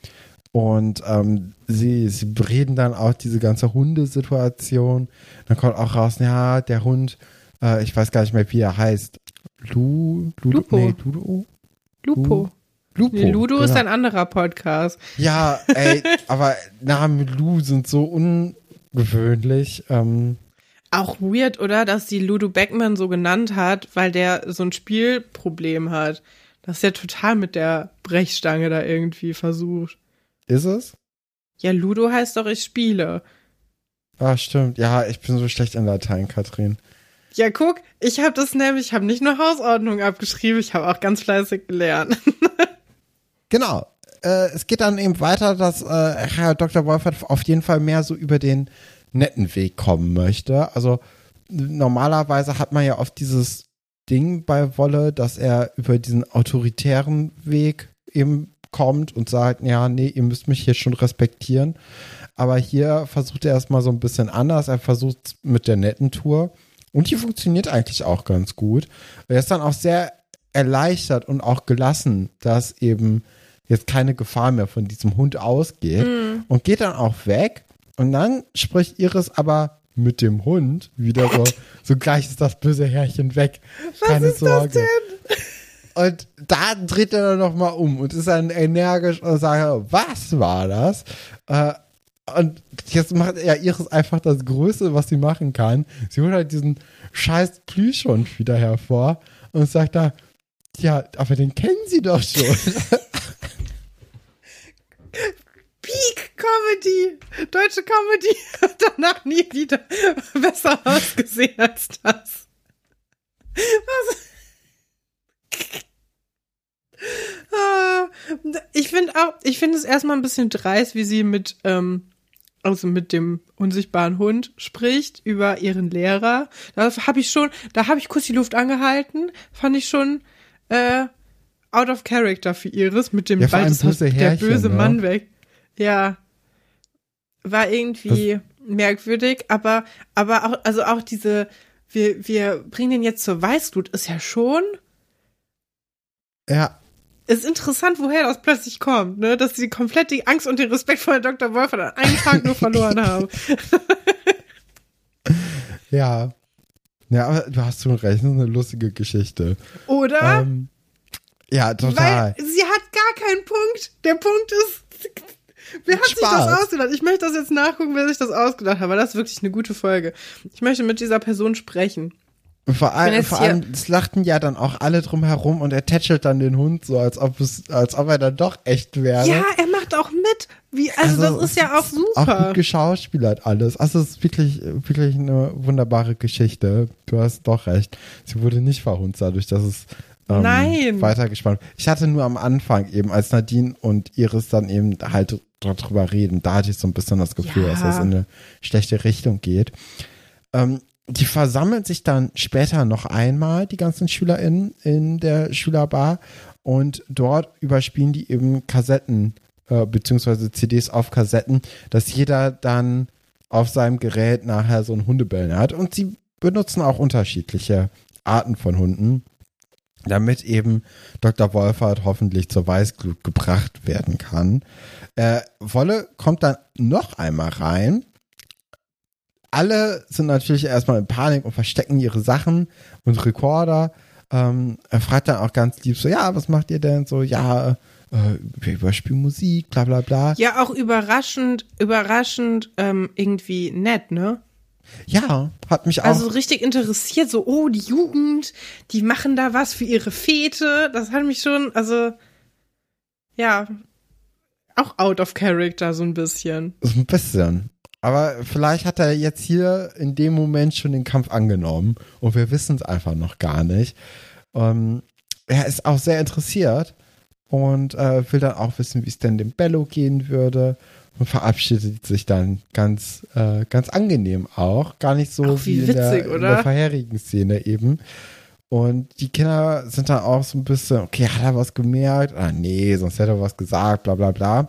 Und ähm, sie, sie reden dann auch diese ganze Hundesituation. Dann kommt auch raus, ja, der Hund, äh, ich weiß gar nicht mehr, wie er heißt. Lu, Ludo, Lupo. Nee, Ludo? Lupo. Lupo. Nee, Ludo ist genau. ein anderer Podcast. Ja, ey, aber Namen mit Lu sind so ungewöhnlich. Ähm, Auch weird, oder? Dass die Ludo Beckman so genannt hat, weil der so ein Spielproblem hat. Das ist ja total mit der Brechstange da irgendwie versucht. Ist es? Ja, Ludo heißt doch, ich spiele. Ah, stimmt. Ja, ich bin so schlecht in Latein, Katrin. Ja, guck, ich habe das nämlich, ich habe nicht nur Hausordnung abgeschrieben, ich habe auch ganz fleißig gelernt. Genau. Äh, es geht dann eben weiter, dass äh, Herr Dr. Wolfert auf jeden Fall mehr so über den netten Weg kommen möchte. Also normalerweise hat man ja oft dieses Ding bei Wolle, dass er über diesen autoritären Weg eben kommt und sagt, ja, nee, ihr müsst mich hier schon respektieren. Aber hier versucht er erstmal so ein bisschen anders. Er versucht mit der netten Tour. Und die funktioniert eigentlich auch ganz gut. Er ist dann auch sehr erleichtert und auch gelassen, dass eben jetzt keine Gefahr mehr von diesem Hund ausgeht und geht dann auch weg. Und dann spricht Iris aber mit dem Hund wieder so, so gleich ist das böse Herrchen weg. keine Sorge. Und da dreht er dann nochmal um und ist dann energisch und sagt, was war das? Äh, und jetzt macht er Iris einfach das Größte, was sie machen kann. Sie holt halt diesen scheiß Plüschhund wieder hervor und sagt da, ja, aber den kennen sie doch schon. Peak Comedy, deutsche Comedy, hat danach nie wieder besser ausgesehen als das. Was? Ah, Ich finde auch, ich finde es erstmal ein bisschen dreist, wie sie mit, ähm, also mit dem unsichtbaren Hund spricht über ihren Lehrer. Da habe ich schon, da habe ich kurz die Luft angehalten, fand ich schon äh, out of character für Iris mit dem Ja, bald das- böse der böse ne? Mann weg. Ja, war irgendwie merkwürdig, aber aber auch also auch diese wir wir bringen den jetzt zur Weißglut ist ja schon ja, ist interessant, woher das plötzlich kommt, ne? Dass sie komplett die Angst und den Respekt vor Dr. Wolf an einem Tag nur verloren haben. ja. Ja, aber du hast schon recht, das ist eine lustige Geschichte. Oder? Ähm, ja, total. Weil sie hat gar keinen Punkt. Der Punkt ist, wer hat sich Spaß. das ausgedacht? Ich möchte das jetzt nachgucken, wer sich das ausgedacht hat, weil das ist wirklich eine gute Folge. Ich möchte mit dieser Person sprechen. Vor, bin allem, jetzt vor allem, es lachten ja dann auch alle drum herum und er tätschelt dann den Hund so, als ob es, als ob er dann doch echt wäre. Ja, er macht auch mit. Wie, also, das ist ja auch super. Auch gut geschauspielert alles. Also es ist wirklich, wirklich eine wunderbare Geschichte. Du hast doch recht. Sie wurde nicht verhunzt dadurch, dass es ähm, Nein. weitergespannt. Ich hatte nur am Anfang eben, als Nadine und Iris dann eben halt darüber reden, da hatte ich so ein bisschen das Gefühl, Ja. dass das in eine schlechte Richtung geht. Ähm, die versammeln sich dann später noch einmal, die ganzen SchülerInnen in der Schülerbar und dort überspielen die eben Kassetten äh, beziehungsweise CDs auf Kassetten, dass jeder dann auf seinem Gerät nachher so ein Hundebellen hat und sie benutzen auch unterschiedliche Arten von Hunden, damit eben Dr. Wolfert hoffentlich zur Weißglut gebracht werden kann. Äh, Wolle kommt dann noch einmal rein alle sind natürlich erstmal in Panik und verstecken ihre Sachen und Rekorder. Ähm, er fragt dann auch ganz lieb so, ja, was macht ihr denn? So, ja, äh, wir überspielen Musik, bla bla bla. Ja, auch überraschend, überraschend ähm, irgendwie nett, ne? Ja, hat mich auch. Also richtig interessiert, so, oh, die Jugend, die machen da was für ihre Fete. Das hat mich schon, also, ja, auch out of character so ein bisschen. So ein bisschen. Aber vielleicht hat er jetzt hier in dem Moment schon den Kampf angenommen und wir wissen es einfach noch gar nicht. Ähm, er ist auch sehr interessiert und äh, will dann auch wissen, wie es denn dem Bello gehen würde und verabschiedet sich dann ganz, äh, ganz angenehm auch. Gar nicht so Auch wie wie, in, witzig, der, oder? in der vorherigen Szene eben. Und die Kinder sind dann auch so ein bisschen, okay, hat er was gemerkt? Ah, nee, sonst hätte er was gesagt, bla bla bla.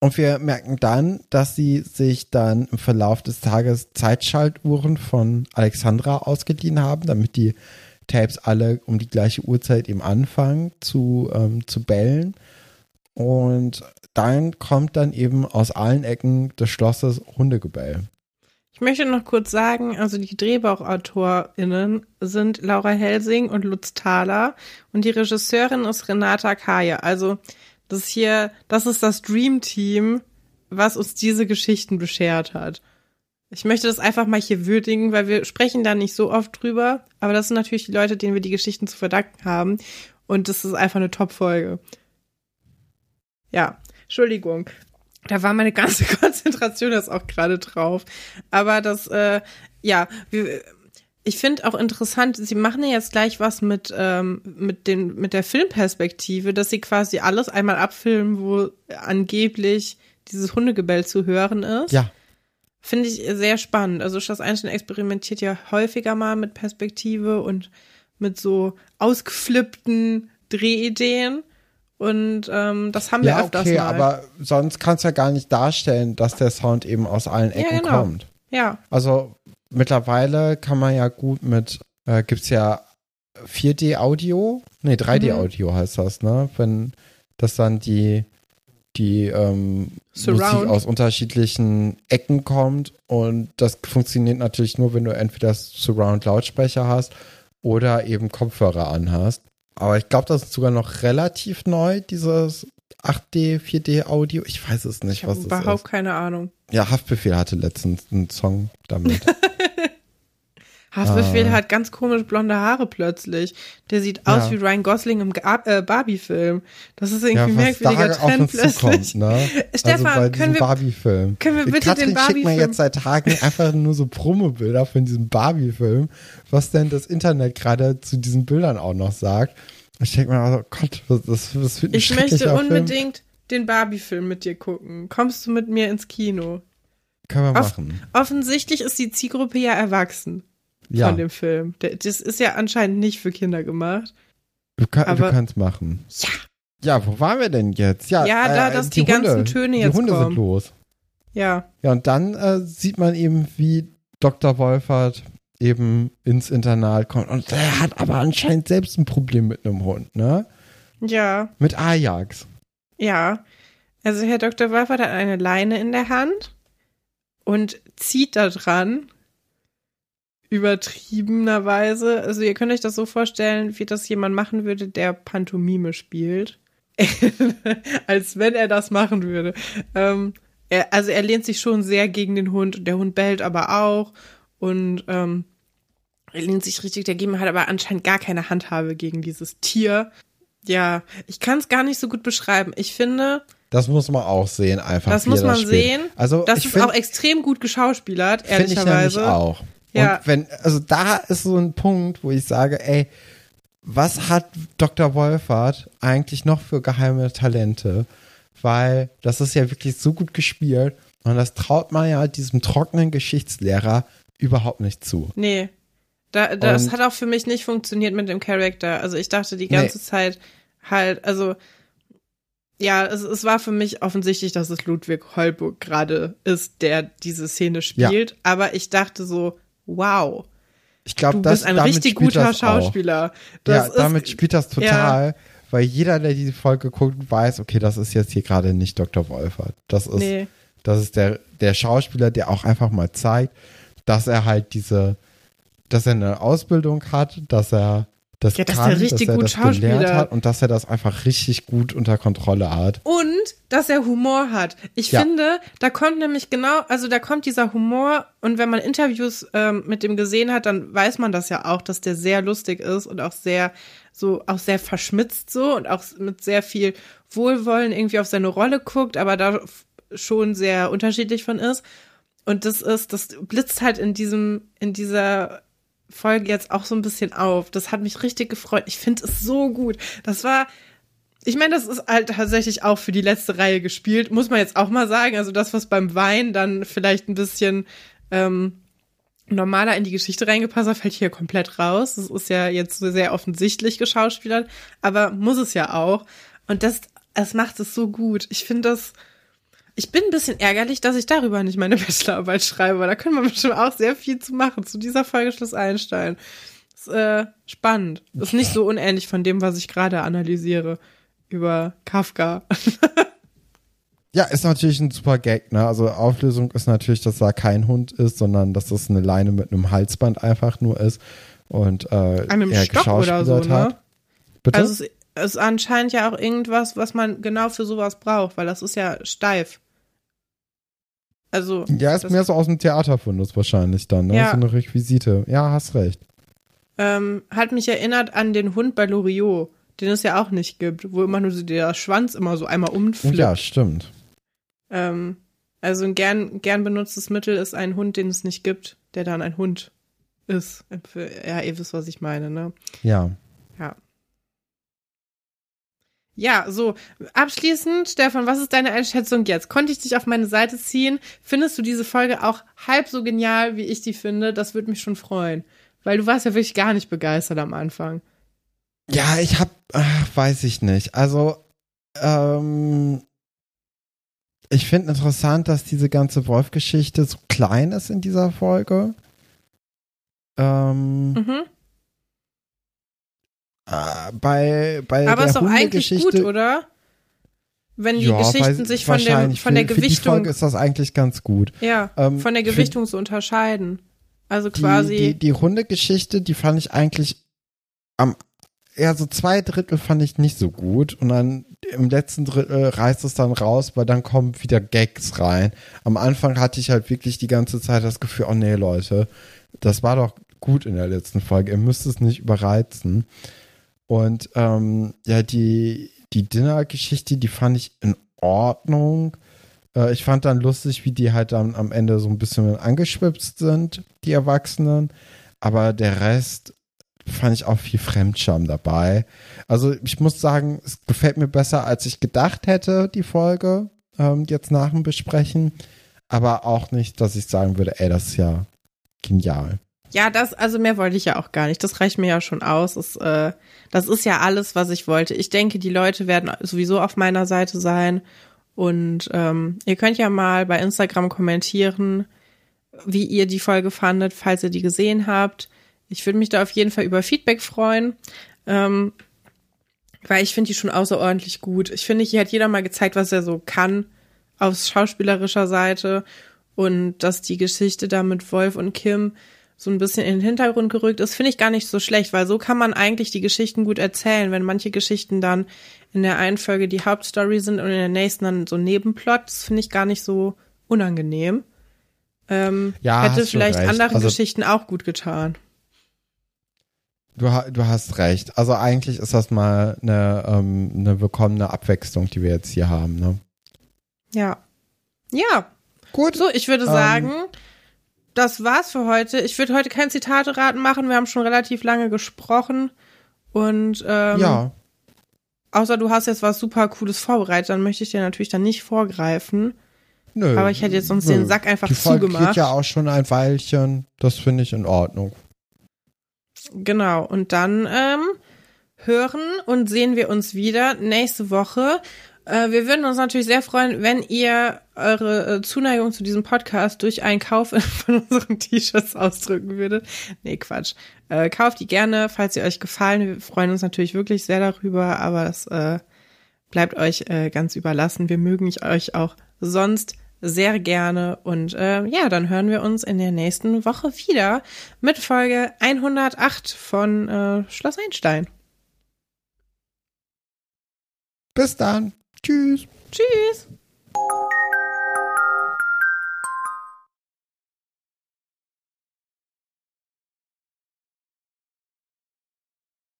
Und wir merken dann, dass sie sich dann im Verlauf des Tages Zeitschaltuhren von Alexandra ausgeliehen haben, damit die Tapes alle um die gleiche Uhrzeit eben anfangen zu, ähm, zu bellen. Und dann kommt dann eben aus allen Ecken des Schlosses Hundegebell. Ich möchte noch kurz sagen, also die DrehbuchautorInnen sind Laura Helsing und Lutz Thaler und die Regisseurin ist Renata Kaya. Also das hier, das ist das Dream Team, was uns diese Geschichten beschert hat. Ich möchte das einfach mal hier würdigen, weil wir sprechen da nicht so oft drüber, aber das sind natürlich die Leute, denen wir die Geschichten zu verdanken haben und das ist einfach eine Top-Folge. Ja, Entschuldigung. Da war meine ganze Konzentration jetzt auch gerade drauf. Aber das, äh, ja, wir, ich finde auch interessant, sie machen ja jetzt gleich was mit, ähm, mit, den, mit der Filmperspektive, dass sie quasi alles einmal abfilmen, wo angeblich dieses Hundegebell zu hören ist. Ja, Finde ich sehr spannend. Also Schloss Einstein experimentiert ja häufiger mal mit Perspektive und mit so ausgeflippten Drehideen. Und ähm, das haben wir ja öfters okay, mal. aber sonst kannst du ja gar nicht darstellen, dass der Sound eben aus allen Ja, Ecken genau. kommt. ja, Also mittlerweile kann man ja gut mit, äh, gibt's ja 4D-Audio, nee, 3D-Audio heißt das, ne? Wenn das dann die, die ähm. Musik aus unterschiedlichen Ecken kommt und das funktioniert natürlich nur, wenn du entweder Surround-Lautsprecher hast oder eben Kopfhörer anhast. Aber ich glaube, das ist sogar noch relativ neu, dieses 8D, 4D-Audio. Ich weiß es nicht, ich habe was überhaupt ist. keine Ahnung. Ja, Haftbefehl hatte letztens einen Song damit. Haftbefehl Ah. hat ganz komisch blonde Haare plötzlich. Der sieht aus Ja. wie Ryan Gosling im äh, Barbie-Film. Das ist ja, irgendwie was merkwürdiger Trend uns zukommt, plötzlich. ne? Stefan, also können wir- Barbie-Film. können wir Die bitte Katrin den schickt mir Barbie-Film- jetzt seit Tagen einfach nur so Promobilder von diesem Barbie-Film, was denn das Internet gerade zu diesen Bildern auch noch sagt. Ich denke mir, also, Gott, was, das, das wird ein Ich möchte schrecklicher Film. unbedingt den Barbie-Film mit dir gucken. Kommst du mit mir ins Kino? Können wir Off- machen. Offensichtlich ist die Zielgruppe ja erwachsen Ja, von dem Film. Das ist ja anscheinend nicht für Kinder gemacht. du, kann, du kannst machen. Ja. Ja, wo waren wir denn jetzt? Ja, Ja, da, äh, dass die ganzen Töne die jetzt Hunde kommen. sind los. Ja. Ja, und dann äh, sieht man eben, wie Dr. Wolfert eben ins Internat kommt. Und er hat aber anscheinend selbst ein Problem mit einem Hund, ne? Ja. Mit Ajax. Ja. Also Herr Dr. Wolfert hat eine Leine in der Hand und zieht da dran. Übertriebenerweise. Also ihr könnt euch das so vorstellen, wie das jemand machen würde, der Pantomime spielt. Als wenn er das machen würde. Ähm, er, also er lehnt sich schon sehr gegen den Hund. Der Hund bellt aber auch. Und ähm, er lehnt sich richtig dagegen, hat aber anscheinend gar keine Handhabe gegen dieses Tier. Ja, ich kann es gar nicht so gut beschreiben. Ich finde, Das muss man auch sehen, einfach. das muss man spielt. sehen. Also, das ich ist find- auch extrem gut geschauspielert, Finde ich nämlich ehrlicherweise. auch. Ja. Und wenn, also da ist so ein Punkt, wo ich sage, ey, was hat Dr. Wolfert eigentlich noch für geheime Talente? Weil das ist ja wirklich so gut gespielt und das traut man ja diesem trockenen Geschichtslehrer überhaupt nicht zu. Nee. Da, das Und- hat auch für mich nicht funktioniert mit dem Charakter. Also ich dachte die ganze Nee. Zeit halt, also ja, es, es war für mich offensichtlich, dass es Ludwig Holburg gerade ist, der diese Szene spielt. Aber ich dachte so, wow, Ich glaube, du das bist ein richtig guter. Schauspieler. Ja, ist, damit spielt das total, weil jeder, der diese Folge guckt, weiß, okay, das ist jetzt hier gerade nicht Dr. Wolfert. Das ist, Nee. Das ist der, der Schauspieler, der auch einfach mal zeigt, dass er halt diese, dass er eine Ausbildung hat, dass er das Ja, dass kann, der richtig dass er gut gelernt Schauspieler- hat und dass er das einfach richtig gut unter Kontrolle hat. Und dass er Humor hat. Ich Ja. finde, da kommt nämlich genau, also da kommt dieser Humor und wenn man Interviews ähm, mit dem gesehen hat, dann weiß man das ja auch, dass der sehr lustig ist und auch sehr so auch sehr verschmitzt so und auch mit sehr viel Wohlwollen irgendwie auf seine Rolle guckt, aber da schon sehr unterschiedlich von ist. Und das ist, das blitzt halt in diesem, in dieser Folge jetzt auch so ein bisschen auf. Das hat mich richtig gefreut. Ich finde es so gut. Das war, ich meine, das ist halt tatsächlich auch für die letzte Reihe gespielt, muss man jetzt auch mal sagen. Also das, was beim Wein dann vielleicht ein bisschen ähm, normaler in die Geschichte reingepasst hat, fällt hier komplett raus. Das ist ja jetzt so sehr offensichtlich geschauspielert, aber muss es ja auch. Und das, es macht es so gut. Ich finde das, ich bin ein bisschen ärgerlich, dass ich darüber nicht meine Bachelorarbeit schreibe, weil da können wir bestimmt auch sehr viel zu machen, zu dieser Folge Schluss Einstein. Ist äh, spannend. Ist nicht so unähnlich von dem, was ich gerade analysiere über Kafka. Ja, ist natürlich ein super Gag, ne? Also Auflösung ist natürlich, dass da kein Hund ist, sondern dass das eine Leine mit einem Halsband einfach nur ist und äh, An einem er Stock oder so, hat. ne? Bitte? Also es ist anscheinend ja auch irgendwas, was man genau für sowas braucht, weil das ist ja steif. Also. ja, ist mehr so aus dem Theaterfundus wahrscheinlich dann, ne? Ja. So eine Requisite. Ja, hast recht. ähm, hat mich erinnert an den Hund bei Loriot, den es ja auch nicht gibt, wo immer nur so der Schwanz immer so einmal umflippt. Ja, stimmt. Ähm, also ein gern, gern benutztes Mittel ist ein Hund, den es nicht gibt, der dann ein Hund ist. Ja, ihr wisst, was ich meine, ne? Ja. Ja. Ja, so, abschließend, Stefan, was ist deine Einschätzung jetzt? Konnte ich dich auf meine Seite ziehen? Findest du diese Folge auch halb so genial, wie ich die finde? Das würde mich schon freuen. Weil du warst ja wirklich gar nicht begeistert am Anfang. Ja, ich hab, ach, weiß ich nicht. Also, ähm, ich finde interessant, dass diese ganze Wolf-Geschichte so klein ist in dieser Folge. Ähm, Mhm. Äh, bei, bei Aber der ist doch eigentlich gut, oder? Wenn die Ja, Geschichten sich von, dem, wahrscheinlich. von der für, Für die Gewichtung, Folge ist das eigentlich ganz gut. ja, Ähm, von der Gewichtung zu unterscheiden. Also Die, quasi. die, die Hundegeschichte, die fand ich eigentlich am, ja, so zwei Drittel fand ich nicht so gut. Und dann im letzten Drittel reißt es dann raus, weil dann kommen wieder Gags rein. Am Anfang hatte ich halt wirklich die ganze Zeit das Gefühl, oh nee, Leute, das war doch gut in der letzten Folge. Ihr müsst es nicht überreizen. Und ähm, ja, die, die Dinner-Geschichte, die fand ich in Ordnung. Äh, ich fand dann lustig, wie die halt dann am Ende so ein bisschen angeschwipst sind, die Erwachsenen. Aber der Rest fand ich auch viel Fremdscham dabei. Also ich muss sagen, es gefällt mir besser, als ich gedacht hätte, die Folge, ähm, jetzt nach dem Besprechen. Aber auch nicht, dass ich sagen würde, ey, das ist ja genial. Ja, das, also mehr wollte ich ja auch gar nicht. Das reicht mir ja schon aus. Das, äh, das ist ja alles, was ich wollte. Ich denke, die Leute werden sowieso auf meiner Seite sein. Und ähm, ihr könnt ja mal bei Instagram kommentieren, wie ihr die Folge fandet, falls ihr die gesehen habt. Ich würde mich da auf jeden Fall über Feedback freuen. Ähm, weil ich finde die schon außerordentlich gut. Ich finde, hier hat jeder mal gezeigt, was er so kann aus schauspielerischer Seite und dass die Geschichte da mit Wolf und Kim so ein bisschen in den Hintergrund gerückt ist, finde ich gar nicht so schlecht, weil so kann man eigentlich die Geschichten gut erzählen, wenn manche Geschichten dann in der einen Folge die Hauptstory sind und in der nächsten dann so Nebenplot, das finde ich gar nicht so unangenehm. Ähm, Ja, hätte vielleicht anderen Also- Geschichten auch gut getan. Du, du hast recht. Also eigentlich ist das mal eine, ähm, eine willkommene Abwechslung, die wir jetzt hier haben. Ne? Ja. Ja, Gut. So, ich würde Ähm, sagen, das war's für heute. Ich würde heute kein Zitate-Raten machen. Wir haben schon relativ lange gesprochen. Und ähm, ja. außer du hast jetzt was super Cooles vorbereitet, dann möchte ich dir natürlich dann nicht vorgreifen. Nö. Aber ich hätte jetzt sonst nö. den Sack einfach Die Folge zugemacht. ja auch schon ein Weilchen. Das finde ich in Ordnung. Genau. Und dann ähm, hören und sehen wir uns wieder nächste Woche. Äh, wir würden uns natürlich sehr freuen, wenn ihr eure äh, Zuneigung zu diesem Podcast durch einen Kauf von unseren T-Shirts ausdrücken würdet. Nee, Quatsch. Äh, kauft die gerne, falls sie euch gefallen. Wir freuen uns natürlich wirklich sehr darüber, aber das äh, bleibt euch äh, ganz überlassen. Wir mögen euch auch sonst sehr gerne. Und äh, ja, dann hören wir uns in der nächsten Woche wieder mit Folge 108 von äh, Schloss Einstein. Bis dann. Tschüss. Tschüss.